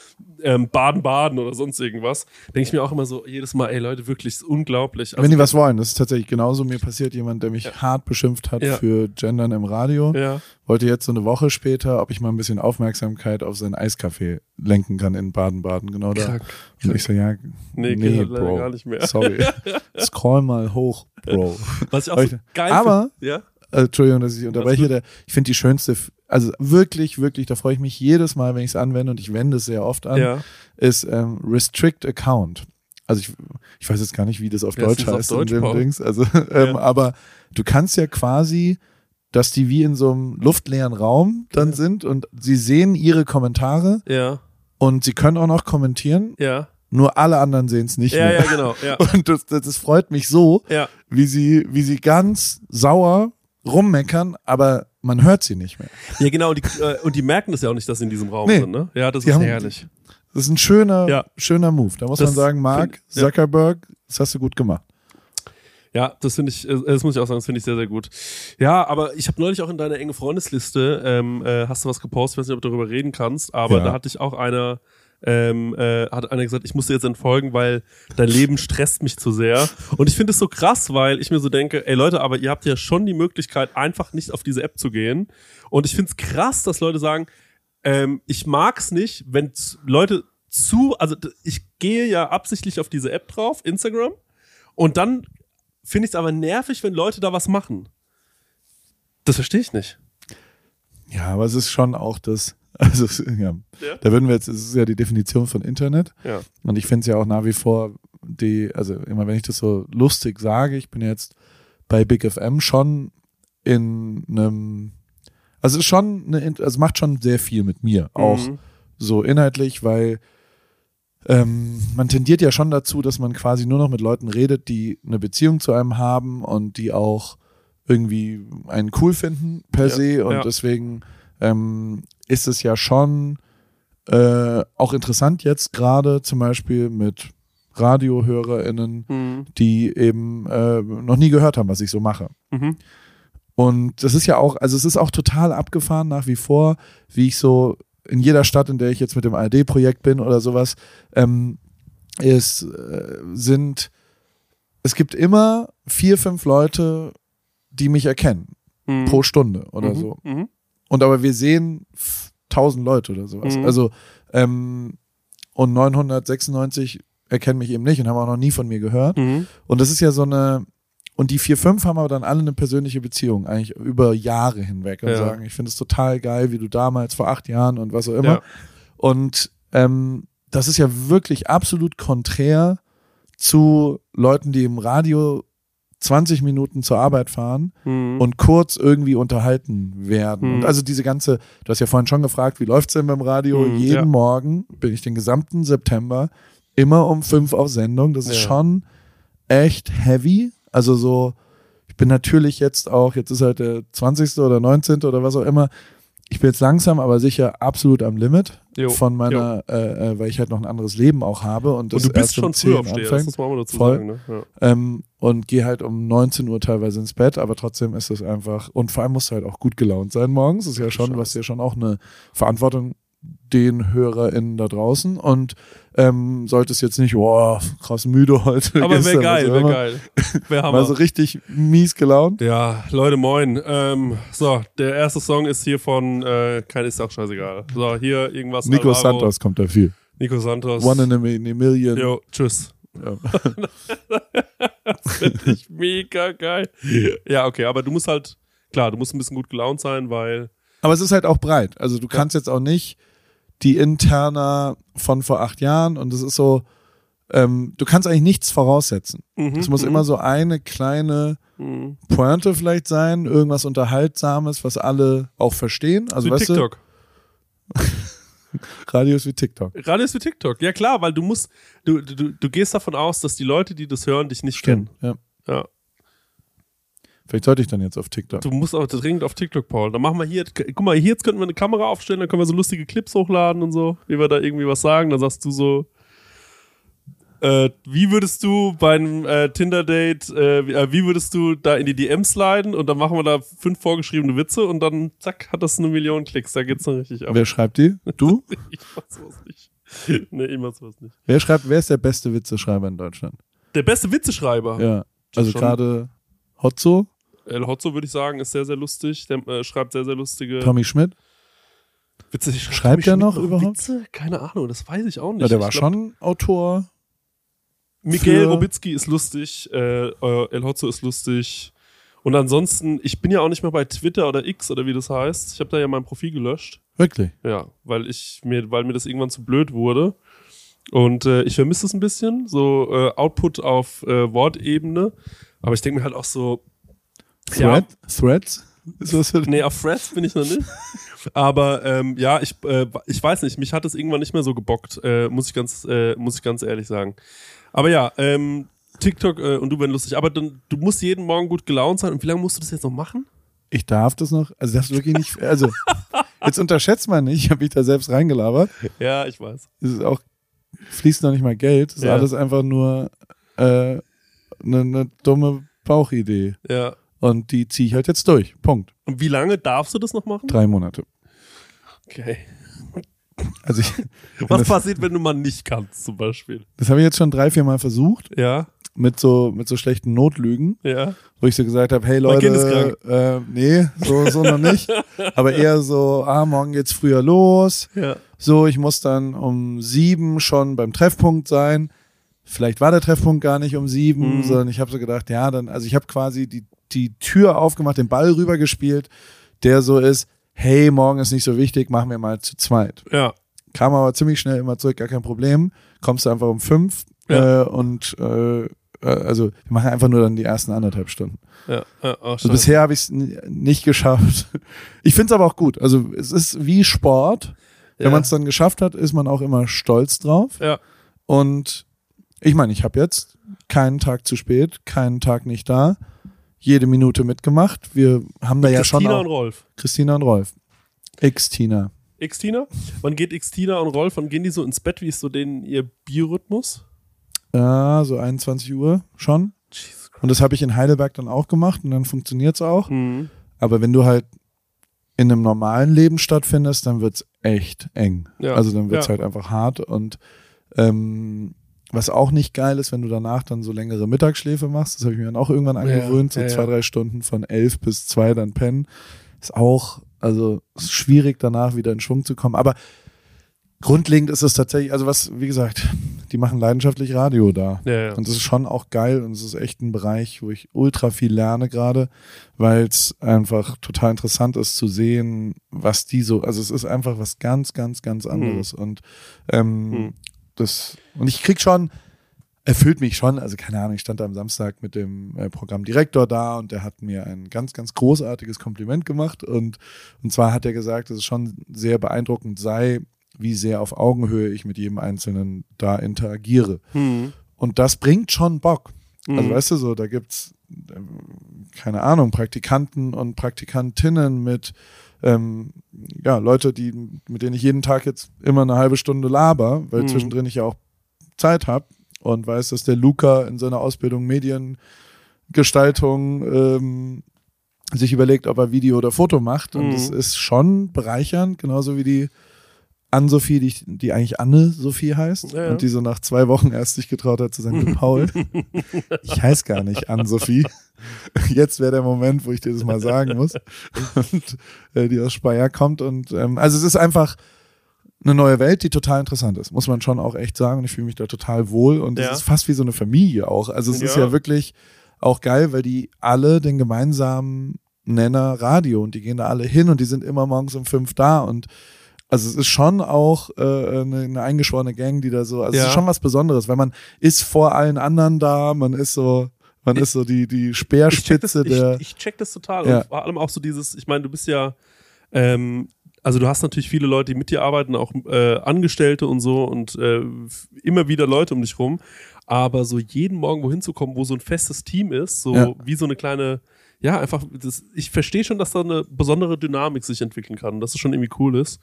ähm, Baden-Baden oder sonst irgendwas? Denke ich mir auch immer so, jedes Mal, ey Leute, wirklich, unglaublich. Also Wenn die was wollen, das ist tatsächlich genauso. Mir passiert jemand, der mich hart beschimpft hat Ja. für Gendern im Radio. ja. Wollte jetzt so eine Woche später, ob ich mal ein bisschen Aufmerksamkeit auf sein Eiscafé lenken kann in Baden-Baden, genau da. Krank. Und ich so, ja, Nee, nee, Bro. gar nicht mehr. Sorry. Scroll mal hoch, Bro. Was ich auch Aber so geil aber-. Ja? Äh, Entschuldigung, dass ich unterbreche. Der, ich finde die schönste, also wirklich, wirklich, da freue ich mich jedes Mal, wenn ich es anwende und ich wende es sehr oft an, Ja. ist ähm, Restrict Account. Also ich, ich weiß jetzt gar nicht, wie das auf Ja, Deutsch das auf heißt. Deutsch, in dem Paul? Dings. Also, ähm, aber du kannst ja quasi, dass die wie in so einem luftleeren Raum dann sind und sie sehen ihre Kommentare Ja. und sie können auch noch kommentieren, Ja. nur alle anderen sehen es nicht Ja, mehr. ja, genau. Ja. Und das, das, das freut mich so, Ja. wie sie, wie sie ganz sauer rummeckern, aber man hört sie nicht mehr. Ja, genau. Und die, äh, und die merken das ja auch nicht, dass sie in diesem Raum Nee. sind, ne? Ja, das Die ist haben- herrlich. Das ist ein schöner, Ja. schöner Move. Da muss Das man sagen, Mark find- ja. Zuckerberg, das hast du gut gemacht. Ja, das finde ich, äh, das muss ich auch sagen, das finde ich sehr, sehr gut. Ja, aber ich habe neulich auch in deiner enge Freundesliste, ähm, äh, hast du was gepostet, ich weiß nicht, ob du darüber reden kannst, aber Ja. da hatte ich auch einer, ähm, äh, hat einer gesagt, ich muss dir jetzt entfolgen, weil dein Leben stresst mich zu sehr. Und ich finde es so krass, weil ich mir so denke, ey Leute, aber ihr habt ja schon die Möglichkeit, einfach nicht auf diese App zu gehen. Und ich finde es krass, dass Leute sagen, ähm, ich mag's nicht, wenn Leute zu, also ich gehe ja absichtlich auf diese App drauf, Instagram, und dann finde ich es aber nervig, wenn Leute da was machen. Das verstehe ich nicht. Ja, aber es ist schon auch das, also ja, Ja. da würden wir jetzt, es ist ja die Definition von Internet Ja. und ich finde es ja auch nach wie vor die, also immer wenn ich das so lustig sage, ich bin jetzt bei Big FM schon in einem, also schon eine, also macht schon sehr viel mit mir, auch Mhm. so inhaltlich, weil ähm, man tendiert ja schon dazu, dass man quasi nur noch mit Leuten redet, die eine Beziehung zu einem haben und die auch irgendwie einen cool finden per se und deswegen ähm, ist es ja schon äh, auch interessant jetzt gerade zum Beispiel mit RadiohörerInnen, Mhm. die eben äh, noch nie gehört haben, was ich so mache. Mhm. Und das ist ja auch, also es ist auch total abgefahren nach wie vor, wie ich so in jeder Stadt, in der ich jetzt mit dem ARD-Projekt bin oder sowas, ähm, ist, äh, sind, es gibt immer vier, fünf Leute, die mich erkennen Mhm. pro Stunde oder Mhm. so. Mhm. Und aber wir sehen f- tausend Leute oder sowas. Mhm. Also, ähm, und 996 erkennen mich eben nicht und haben auch noch nie von mir gehört. Mhm. Und das ist ja so eine, und die vier, fünf haben aber dann alle eine persönliche Beziehung, eigentlich über Jahre hinweg und Ja. sagen, ich finde es total geil, wie du damals vor acht Jahren und was auch immer. Ja. Und ähm, das ist ja wirklich absolut konträr zu Leuten, die im Radio 20 Minuten zur Arbeit fahren Mhm. und kurz irgendwie unterhalten werden. Mhm. Und also diese ganze, du hast ja vorhin schon gefragt, wie läuft's denn beim Radio? Mhm, Jeden ja. Morgen bin ich den gesamten September immer um fünf auf Sendung. Das ist Ja. schon echt heavy. Also so, ich bin natürlich jetzt auch, jetzt ist halt der 20. oder 19. oder was auch immer. Ich bin jetzt langsam, aber sicher absolut am Limit Jo, von meiner, äh, äh, weil ich halt noch ein anderes Leben auch habe und das Und du bist erst um schon 10 früh aufsteher, das muss man mal dazu Voll. sagen. Ne? Ja. Ähm, und gehe halt um 19 Uhr teilweise ins Bett, aber trotzdem ist es einfach, und vor allem musst du halt auch gut gelaunt sein morgens. Das ist ja schon, du hast ja schon auch eine Verantwortung den HörerInnen da draußen und ähm, solltest jetzt nicht, boah, krass müde heute. Aber wäre geil, wäre geil. War Hammer. so richtig mies gelaunt. Ja, Leute, moin. Ähm, so, der erste Song ist hier von, äh, kein ist auch scheißegal. So, hier irgendwas. Nico Alvaro. Santos kommt da viel. Nico Santos. One in a, Million. Jo, tschüss. Ja. Finde ich mega geil. Ja, okay, aber du musst halt, klar, du musst ein bisschen gut gelaunt sein, weil, Aber es ist halt auch breit. Also du kannst jetzt auch nicht die Interna von vor acht Jahren und es ist so, ähm, du kannst eigentlich nichts voraussetzen. Mhm, es muss mhm. immer so eine kleine Mhm. Pointe vielleicht sein, irgendwas Unterhaltsames, was alle auch verstehen. Also wie weißt TikTok. du, Radio ist wie TikTok. Radio ist wie TikTok. Ja, klar, weil du musst, du, du, du gehst davon aus, dass die Leute, die das hören, dich nicht kennen. Ja. Ja. Vielleicht sollte ich dann jetzt auf TikTok. Du musst auch dringend auf TikTok, Paul. Dann machen wir hier, guck mal, hier jetzt könnten wir eine Kamera aufstellen, dann können wir so lustige Clips hochladen und so, wie wir da irgendwie was sagen. Dann sagst du so, äh, wie würdest du bei einem äh, Tinder-Date, äh, wie, äh, wie würdest du da in die DMs sliden und dann machen wir da fünf vorgeschriebene Witze und dann zack, hat das eine Million Klicks. Da geht's dann richtig ab. Wer schreibt die? Du? Ich mach sowas nicht. nee, ich mach sowas nicht. Wer schreibt, wer ist der beste Witzeschreiber in Deutschland? Der beste Witzeschreiber. Ja. Also gerade Hotzo, El Hotzo, würde ich sagen, ist sehr, sehr lustig. Der äh, schreibt sehr, sehr lustige Tommy Schmidt. Witze. Schreibt der noch überhaupt? Witze? Keine Ahnung, das weiß ich auch nicht. Ja, der war glaub, schon Autor. Miguel Robitzky ist lustig, äh, äh, El Hotzo ist lustig. Und ansonsten, ich bin ja auch nicht mehr bei Twitter oder X oder wie das heißt. Ich habe da ja mein Profil gelöscht. Wirklich. Ja, weil ich mir, weil mir das irgendwann zu blöd wurde. Und äh, ich vermisse es ein bisschen, so äh, Output auf äh, Wortebene. Aber ich denke mir halt auch so, Thread? Threads? Ist das Nee, auf Threads bin ich noch nicht. Aber ähm, ja, ich, äh, ich weiß nicht, mich hat es irgendwann nicht mehr so gebockt, äh, muss, ich ganz, äh, muss ich ganz ehrlich sagen. Aber ja, ähm, TikTok äh, und du werden lustig. Aber dann, du musst jeden Morgen gut gelaunt sein. Und wie lange musst du das jetzt noch machen? Ich darf das noch? Also das ist wirklich nicht. Also jetzt unterschätzt man nicht. Ich habe mich da selbst reingelabert. Ja, ich weiß. Es ist auch fließt noch nicht mal Geld. Es ist Ja. alles einfach nur eine äh, ne dumme Bauchidee. Ja. Und die ziehe ich halt jetzt durch. Punkt. Und wie lange darfst du das noch machen? Drei Monate. Okay. Also ich, Was das, passiert, wenn du mal nicht kannst, zum Beispiel? das habe ich jetzt schon drei, vier Mal versucht Ja, mit so mit so schlechten Notlügen, ja. wo ich so gesagt habe, hey Leute, äh, nee, so so noch nicht, aber eher so, ah morgen geht's früher los. Ja. So, ich muss dann um sieben schon beim Treffpunkt sein. Vielleicht war der Treffpunkt gar nicht um sieben, Mhm. sondern ich habe so gedacht, ja, dann, also ich habe quasi die, die Tür aufgemacht, den Ball rübergespielt, der so ist, hey, morgen ist nicht so wichtig, machen wir mal zu zweit. Ja. Kam aber ziemlich schnell immer zurück, gar kein Problem. Kommst du einfach um fünf Ja. äh, und äh, äh, also wir machen einfach nur dann die ersten anderthalb Stunden. Ja. ja. Oh, Also bisher habe ich es nicht geschafft. Ich finde es aber auch gut. Also es ist wie Sport. Wenn Ja. man es dann geschafft hat, ist man auch immer stolz drauf. Ja. Und ich meine, ich habe jetzt keinen Tag zu spät, keinen Tag nicht da, jede Minute mitgemacht. Wir haben da ja schon Christina und Rolf. Christina und Rolf. X-Tina. X-Tina? Wann geht X-Tina und Rolf? Wann gehen die so ins Bett? Wie ist so denen ihr Biorhythmus? Ja, so 21 Uhr schon. Und das habe ich in Heidelberg dann auch gemacht und dann funktioniert's auch. Mhm. Aber wenn du halt in einem normalen Leben stattfindest, dann wird's echt eng. Ja. Also dann wird's Ja. halt einfach hart und ähm, was auch nicht geil ist, wenn du danach dann so längere Mittagsschläfe machst, das habe ich mir dann auch irgendwann angewöhnt, so ja, zwei, ja. drei Stunden von elf bis zwei dann pennen. Ist auch, also ist schwierig danach wieder in Schwung zu kommen. Aber grundlegend ist es tatsächlich, also was, wie gesagt, die machen leidenschaftlich Radio da. Ja, ja. Und das ist schon auch geil und es ist echt ein Bereich, wo ich ultra viel lerne gerade, weil es einfach total interessant ist zu sehen, was die so, also es ist einfach was ganz, ganz, ganz anderes. Und ähm, Hm. Das, und ich krieg schon, erfüllt mich schon, also keine Ahnung, ich stand am Samstag mit dem äh, Programmdirektor da und der hat mir ein ganz, ganz großartiges Kompliment gemacht und, und zwar hat er gesagt, dass es schon sehr beeindruckend sei, wie sehr auf Augenhöhe ich mit jedem Einzelnen da interagiere. Hm. Und das bringt schon Bock. Also Mhm. weißt du so, da gibt's ähm, keine Ahnung, Praktikanten und Praktikantinnen mit ähm, ja, Leute, die, mit denen ich jeden Tag jetzt immer eine halbe Stunde laber, weil Mhm. zwischendrin ich ja auch Zeit habe und weiß, dass der Luca in seiner Ausbildung Mediengestaltung ähm, sich überlegt, ob er Video oder Foto macht. Und Mhm. das ist schon bereichernd, genauso wie die Ann-Sophie, die, die eigentlich Anne-Sophie heißt Ja, ja. und die so nach zwei Wochen erst sich getraut hat zu sagen, du Paul, ich heiße gar nicht Ann-Sophie. Jetzt wäre der Moment, wo ich dir das mal sagen muss. Und äh, die aus Speyer kommt. Und ähm, also es ist einfach eine neue Welt, die total interessant ist, muss man schon auch echt sagen. Und ich fühle mich da total wohl. Und es Ja. ist fast wie so eine Familie auch. Also es ist Ja. ja wirklich auch geil, weil die alle den gemeinsamen Nenner Radio und die gehen da alle hin und die sind immer morgens um fünf da und also es ist schon auch äh, eine, eine eingeschworene Gang, die da so, also es Ja. ist schon was Besonderes, weil man ist vor allen anderen da, man ist so, man ist so die, die ich check, das, Speerspitze der, ich, ich check das total. Ja. Und vor allem auch so dieses, ich meine, du bist ja, ähm, also du hast natürlich viele Leute, die mit dir arbeiten, auch äh, Angestellte und so und äh, immer wieder Leute um dich rum. Aber so jeden Morgen wohin zu kommen, wo so ein festes Team ist, so Ja. wie so eine kleine, ja, einfach, das, ich verstehe schon, dass da eine besondere Dynamik sich entwickeln kann und dass es schon irgendwie cool ist.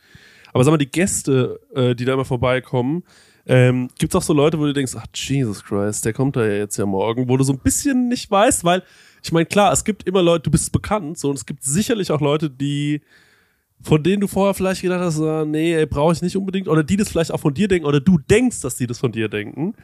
Aber sag mal, die Gäste, äh, die da immer vorbeikommen, ähm, gibt es auch so Leute, wo du denkst, ach Jesus Christ, der kommt da ja jetzt ja morgen, wo du so ein bisschen nicht weißt, weil ich meine, klar, es gibt immer Leute, du bist bekannt, so und es gibt sicherlich auch Leute, die von denen du vorher vielleicht gedacht hast, ah, nee, brauche ich nicht unbedingt, oder die das vielleicht auch von dir denken, oder du denkst, dass die das von dir denken.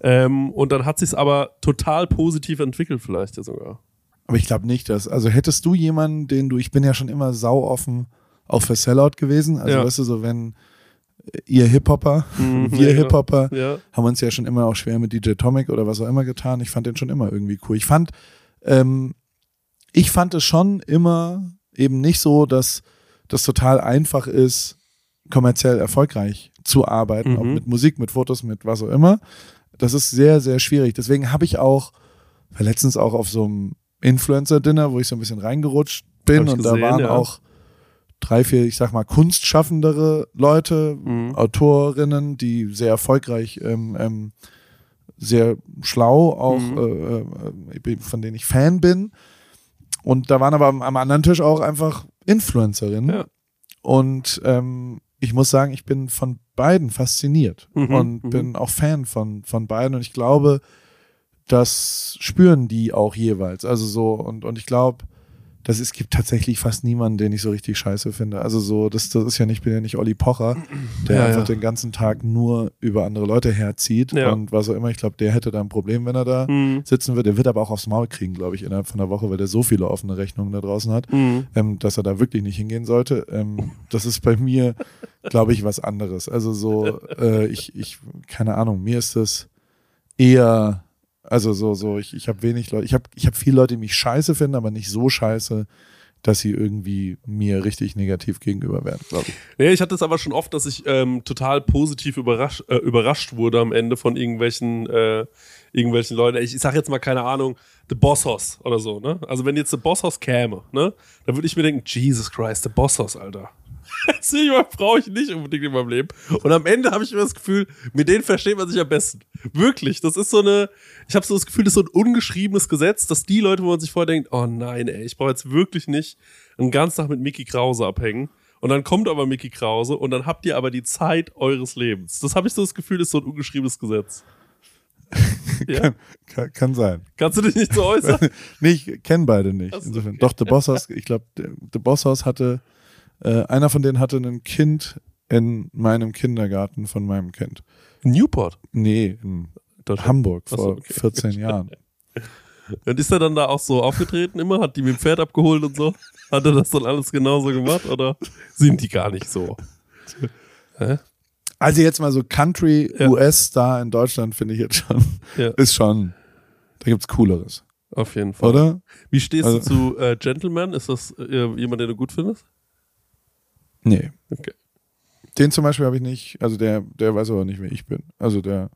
Ähm, und dann hat sich's aber total positiv entwickelt, vielleicht ja sogar. aber ich glaube nicht, dass, also hättest du jemanden, den du, ich bin ja schon immer sau offen auch für Sellout gewesen, also Ja. weißt du, so wenn ihr Hip-Hopper, Mhm, wir ja. Hip-Hopper, Ja. haben uns ja schon immer auch schwer mit DJ Tomic oder was auch immer getan. Ich fand den schon immer irgendwie cool. Ich fand, ähm, ich fand es schon immer eben nicht so, dass das total einfach ist, kommerziell erfolgreich zu arbeiten, Mhm. ob mit Musik, mit Fotos, mit was auch immer. Das ist sehr, sehr schwierig. Deswegen habe ich auch, letztens auch auf so einem Influencer-Dinner, wo ich so ein bisschen reingerutscht bin und da gesehen, waren ja. auch drei, vier, ich sag mal, kunstschaffendere Leute, Mhm. Autorinnen, die sehr erfolgreich, ähm, ähm, sehr schlau auch, Mhm. äh, äh, von denen ich Fan bin. Und da waren aber am, am anderen Tisch auch einfach Influencerinnen. Ja. Und ähm, ich muss sagen, ich bin von beiden fasziniert Mhm, und mhm. bin auch Fan von, von beiden. Und ich glaube, das spüren die auch jeweils. Also so, und, und ich glaube, dass es gibt tatsächlich fast niemanden, den ich so richtig scheiße finde. Also so, das, das ist ja nicht, ich bin ja nicht Olli Pocher, der Ja, einfach ja. den ganzen Tag nur über andere Leute herzieht Ja. und was auch immer. Ich glaube, der hätte da ein Problem, wenn er da Mhm. sitzen würde. Der wird aber auch aufs Maul kriegen, glaube ich, innerhalb von einer Woche, weil der so viele offene Rechnungen da draußen hat, Mhm. ähm, dass er da wirklich nicht hingehen sollte. Ähm, das ist bei mir, glaube ich, was anderes. Also so, äh, ich, ich, keine Ahnung, mir ist das eher, also so, so, ich, ich habe wenig Leute, ich habe ich hab viele Leute, die mich scheiße finden, aber nicht so scheiße, dass sie irgendwie mir richtig negativ gegenüber werden, glaube ich. Nee, ich hatte es aber schon oft, dass ich ähm, total positiv überrasch, äh, überrascht wurde am Ende von irgendwelchen, äh, irgendwelchen Leuten. Ich, ich sag jetzt mal, keine Ahnung, The Boss Hoss oder so, ne? Also wenn jetzt The Boss Hoss käme, ne? Dann würde ich mir denken, Jesus Christ, The Boss Hoss, Alter. Das brauche ich nicht unbedingt in meinem Leben. Und am Ende habe ich immer das Gefühl, mit denen versteht man sich am besten. Wirklich. Das ist so eine, ich habe so das Gefühl, das ist so ein ungeschriebenes Gesetz, dass die Leute, wo man sich vorher denkt, oh nein, ey, ich brauche jetzt wirklich nicht einen ganzen Tag mit Mickey Krause abhängen. Und dann kommt aber Mickey Krause und dann habt ihr aber die Zeit eures Lebens. Das habe ich so das Gefühl, ist so ein ungeschriebenes Gesetz. Ja? Kann, kann, kann sein. Kannst du dich nicht so äußern? nee, ich kenne beide nicht. Insofern. okay. Doch, The Boss House, ich glaube, The Boss House hatte, äh, einer von denen hatte ein Kind in meinem Kindergarten von meinem Kind. Newport. Nee, in. Hamburg Ach so, vor okay. 14 Jahren. Und ist er dann da auch so aufgetreten immer? Hat die mit dem Pferd abgeholt und so? Hat er das dann alles genauso gemacht oder sind die gar nicht so? Also jetzt mal so Country Ja. US-Star in Deutschland finde ich jetzt schon, Ja. ist schon, da gibt's Cooleres, Auf jeden Fall. oder? Wie stehst Also- du zu äh, Gentleman? Ist das äh, jemand, den du gut findest? Nee. Okay. Den zum Beispiel habe ich nicht, also der, der weiß aber nicht, wer ich bin. Also der,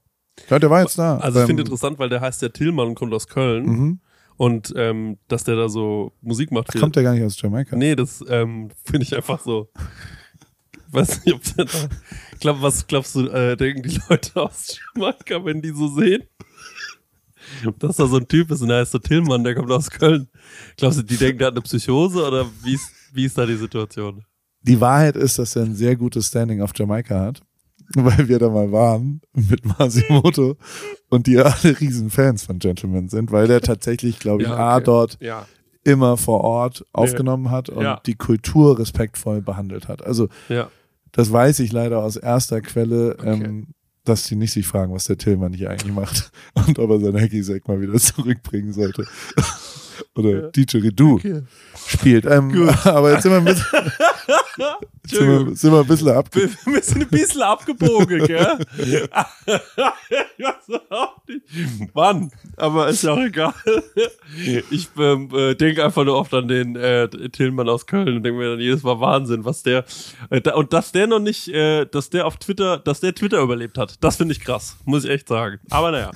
ja, der war jetzt da. Also ich finde interessant, weil der heißt ja Tillmann und kommt aus Köln Mhm. und ähm, dass der da so Musik macht. für- Kommt der gar nicht aus Jamaika? Nee, das ähm, finde ich einfach so. Weiß nicht, ob der da. Glaub, was glaubst du, äh, denken die Leute aus Jamaika, wenn die so sehen? Dass da so ein Typ ist und der heißt so Tillmann, der kommt aus Köln. Glaubst du, die denken, der hat eine Psychose oder wie ist, wie ist da die Situation? Die Wahrheit ist, dass er ein sehr gutes Standing auf Jamaika hat, weil wir da mal waren mit Masimoto und die alle riesen Fans von Gentleman sind, weil der tatsächlich, glaube ich, Ja, A, okay. dort Ja. immer vor Ort aufgenommen hat und Ja. die Kultur respektvoll behandelt hat. Also Ja. das weiß ich leider aus erster Quelle, Okay. ähm, dass die nicht sich fragen, was der Tillmann hier eigentlich macht und ob er sein Hacky-Sack mal wieder zurückbringen sollte. Oder DJ Redu Okay. spielt. Ähm, aber jetzt sind wir, ein bisschen, sind, wir, sind wir ein bisschen abge... Wir sind ein bisschen abgebogen, gell? ich weiß auch nicht. Wann? Aber ist ja auch egal. Ich ähm, äh, denke einfach nur oft an den äh, Tillmann aus Köln und denke mir dann jedes Mal Wahnsinn, was der äh, da, und dass der noch nicht, äh, dass der auf Twitter, dass der Twitter überlebt hat. Das finde ich krass, muss ich echt sagen. Aber naja.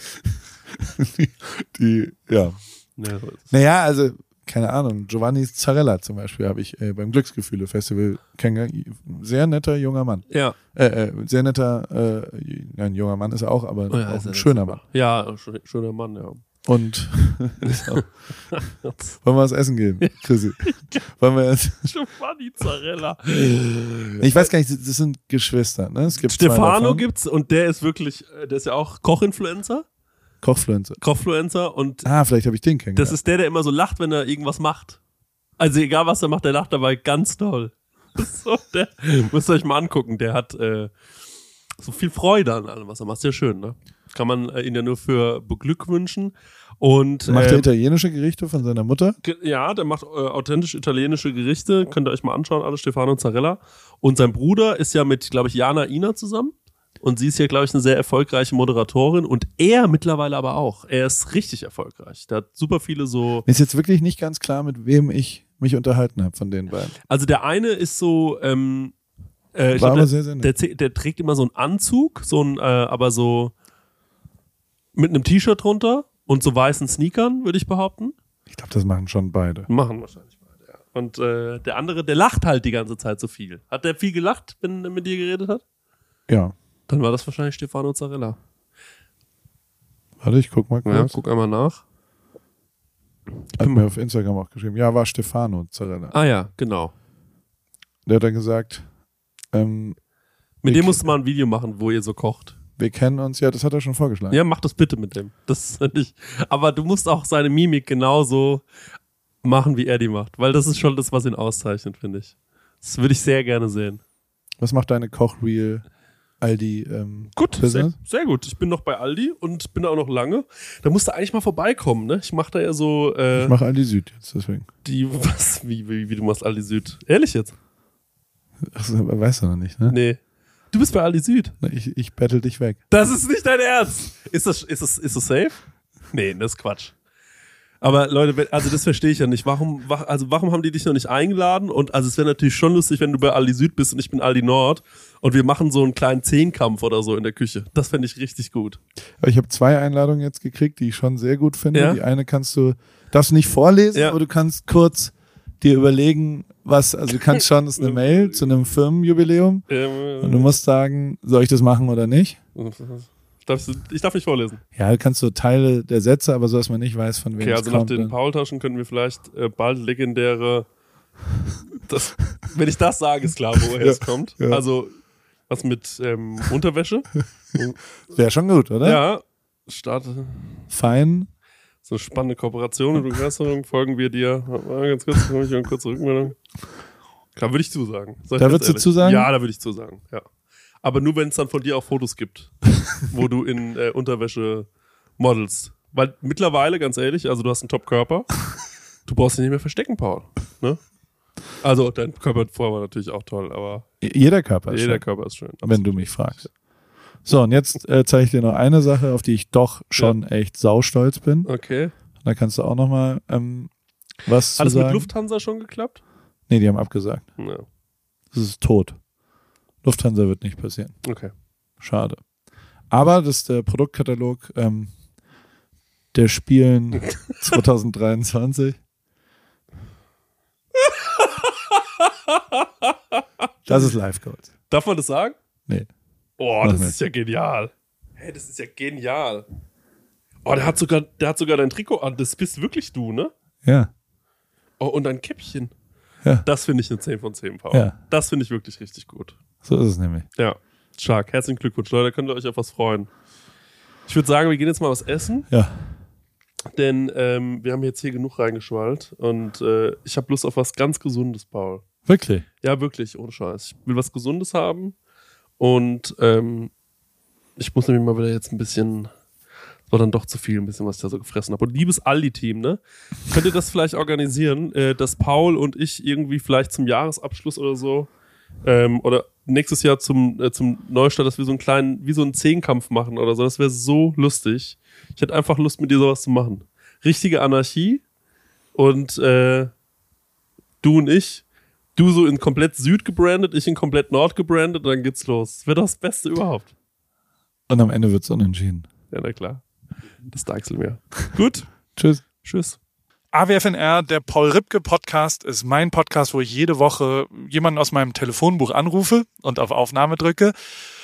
Die, ja. Ja. Naja, also, keine Ahnung, Giovanni Zarella zum Beispiel habe ich äh, beim Glücksgefühle-Festival kennengelernt. Sehr netter junger Mann. ja. Äh, äh, sehr netter, äh, ja, ein junger Mann ist er auch, aber Oh ja, auch ein schöner. Mann. Ja, schön- schöner Mann, ja. Und wollen wir was essen gehen, Chrissy? Wollen wir jetzt, Giovanni Zarella. ich weiß gar nicht, das sind Geschwister, ne? Es gibt Stefano gibt's und der ist wirklich, äh, der ist ja auch Kochinfluencer, Kochfluencer. Kochfluencer und Ah, vielleicht habe ich den kennengelernt. das ist der, der immer so lacht, wenn er irgendwas macht. Also egal was er macht, der lacht dabei ganz toll. So, der, müsst ihr euch mal angucken, der hat äh, so viel Freude an allem, was er macht. Sehr schön, ne? Kann man äh, ihn ja nur für beglückwünschen. Und Macht er ähm, italienische Gerichte von seiner Mutter? Ja, der macht äh, authentisch italienische Gerichte. Könnt ihr euch mal anschauen, alle Stefano Zarella. Und sein Bruder ist ja mit, glaube ich, Jana Ina zusammen. Und sie ist ja, glaube ich, eine sehr erfolgreiche Moderatorin. Und er mittlerweile aber auch. Er ist richtig erfolgreich. Der hat super viele so. Mir ist jetzt wirklich nicht ganz klar, mit wem ich mich unterhalten habe von den beiden. Also der eine ist so. Ähm, äh, glaub, der, sehr, sehr der, der trägt immer so einen Anzug, so ein, äh, aber so mit einem T-Shirt drunter und so weißen Sneakern, würde ich behaupten. Ich glaube, das machen schon beide. Machen wahrscheinlich beide, ja. Und äh, der andere, der lacht halt die ganze Zeit so viel. Hat der viel gelacht, wenn er mit dir geredet hat? Ja. Dann war das wahrscheinlich Stefano Zarella. Warte, ich guck mal Ja, kurz. guck einmal nach. Hat mir auf Instagram auch geschrieben. Ja, war Stefano Zarella. Ah ja, genau. Der hat dann gesagt, ähm, Mit dem musst du mal ein Video machen, wo ihr so kocht. wir kennen uns. Ja, das hat er schon vorgeschlagen. Ja, mach das bitte mit dem. Das ist nicht. Aber du musst auch seine Mimik genauso machen, wie er die macht. Weil das ist schon das, was ihn auszeichnet, finde ich. Das würde ich sehr gerne sehen. Was macht deine Kochreel Aldi ähm, Gut, sehr, sehr gut. Ich bin noch bei Aldi und bin da auch noch lange. Da musst du eigentlich mal vorbeikommen, ne? Ich mache da ja so äh, Ich mache Aldi Süd jetzt, deswegen. die, was, wie, wie, wie du machst Aldi Süd. Ehrlich jetzt? Ach, das weißt du noch nicht, ne? Nee. Du bist bei Aldi Süd. Ich, ich battle dich weg. Das ist nicht dein Ernst. Ist das, ist das, ist das safe? Nee, das ist Quatsch. Aber Leute, also das verstehe ich ja nicht. Warum, wa- also warum haben die dich noch nicht eingeladen? Und also es wäre natürlich schon lustig, wenn du bei Aldi Süd bist und ich bin Aldi Nord und wir machen so einen kleinen Zehnkampf oder so in der Küche. Das fände ich richtig gut. Ich habe zwei Einladungen jetzt gekriegt, die ich schon sehr gut finde. Ja. Die eine kannst du, darfst du nicht vorlesen, Ja. aber du kannst kurz dir überlegen, was, also du kannst schon, das ist eine Mail zu einem Firmenjubiläum und du musst sagen, soll ich das machen oder nicht? darfst du, ich darf nicht vorlesen. Ja, du kannst so Teile der Sätze, aber so, dass man nicht weiß, von wem Okay, es also nach kommt. den dann- Paultaschen können wir vielleicht äh, bald legendäre. Das, wenn ich das sage, ist klar, woher Ja, es kommt. ja. Also was mit ähm, Unterwäsche. Wäre schon gut, oder? Ja, starte Fein. so eine spannende Kooperation und Begeisterung. Folgen wir dir. Mal Ganz kurz, habe ich eine kurze Rückmeldung. Da würde ich zusagen. Sag Da würdest du zusagen? Ja, da würde ich zusagen. Ja. Aber nur, wenn es dann von dir auch Fotos gibt, wo du in äh, Unterwäsche modelst. Weil mittlerweile, ganz ehrlich, also du hast einen Top-Körper. Du brauchst dich nicht mehr verstecken, Paul. Ne? Also dein Körper vorher war natürlich auch toll, aber Jeder Körper ist jeder schön, Körper ist schön. wenn du mich fragst. So, und jetzt äh, zeige ich dir noch eine Sache, auf die ich doch schon echt saustolz bin. Okay. Da kannst du auch noch mal ähm, was Hat es zu mit sagen. Lufthansa schon geklappt? Nee, die haben abgesagt. Ja. Das ist tot. Lufthansa wird nicht passieren. Okay. Schade. Aber das ist der Produktkatalog ähm, der Spielen 2023. Das ist Live Goals. Darf man das sagen? Nee. Oh, das ist ja genial. Hey, das ist ja genial. Oh, der hat sogar, der hat sogar dein Trikot an. Das bist wirklich du, ne? Ja. Oh, und ein Käppchen. Ja. Das finde ich eine 10 von 10, Paul. Ja. Das finde ich wirklich richtig gut. So ist es nämlich. Ja. Stark. Herzlichen Glückwunsch, Leute. Da könnt ihr euch auf was freuen. Ich würde sagen, wir gehen jetzt mal was essen, Ja. denn ähm, wir haben jetzt hier genug reingeschwallt und äh, ich habe Lust auf was ganz Gesundes, Paul. Wirklich. Ja, wirklich, ohne Scheiß. Ich will was Gesundes haben und ähm, ich muss nämlich mal wieder jetzt ein bisschen, war dann doch zu viel, ein bisschen, was ich da so gefressen habe. Und liebes Aldi-Team, ne? Könnt ihr das vielleicht organisieren, äh, dass Paul und ich irgendwie vielleicht zum Jahresabschluss oder so ähm, oder nächstes Jahr zum, äh, zum Neustart, dass wir so einen kleinen, wie so einen Zehnkampf machen oder so. Das wäre so lustig. Ich hätte einfach Lust, mit dir sowas zu machen. Richtige Anarchie und äh, du und ich, du so in komplett Süd gebrandet, ich in komplett Nord gebrandet dann geht's los. Das wäre das Beste überhaupt. Und am Ende wird es unentschieden. Ja, na klar. Das deichsel mir. Gut. Tschüss. Tschüss. AWFNR, der Paul Ripke Podcast, ist mein Podcast, wo ich jede Woche jemanden aus meinem Telefonbuch anrufe und auf Aufnahme drücke.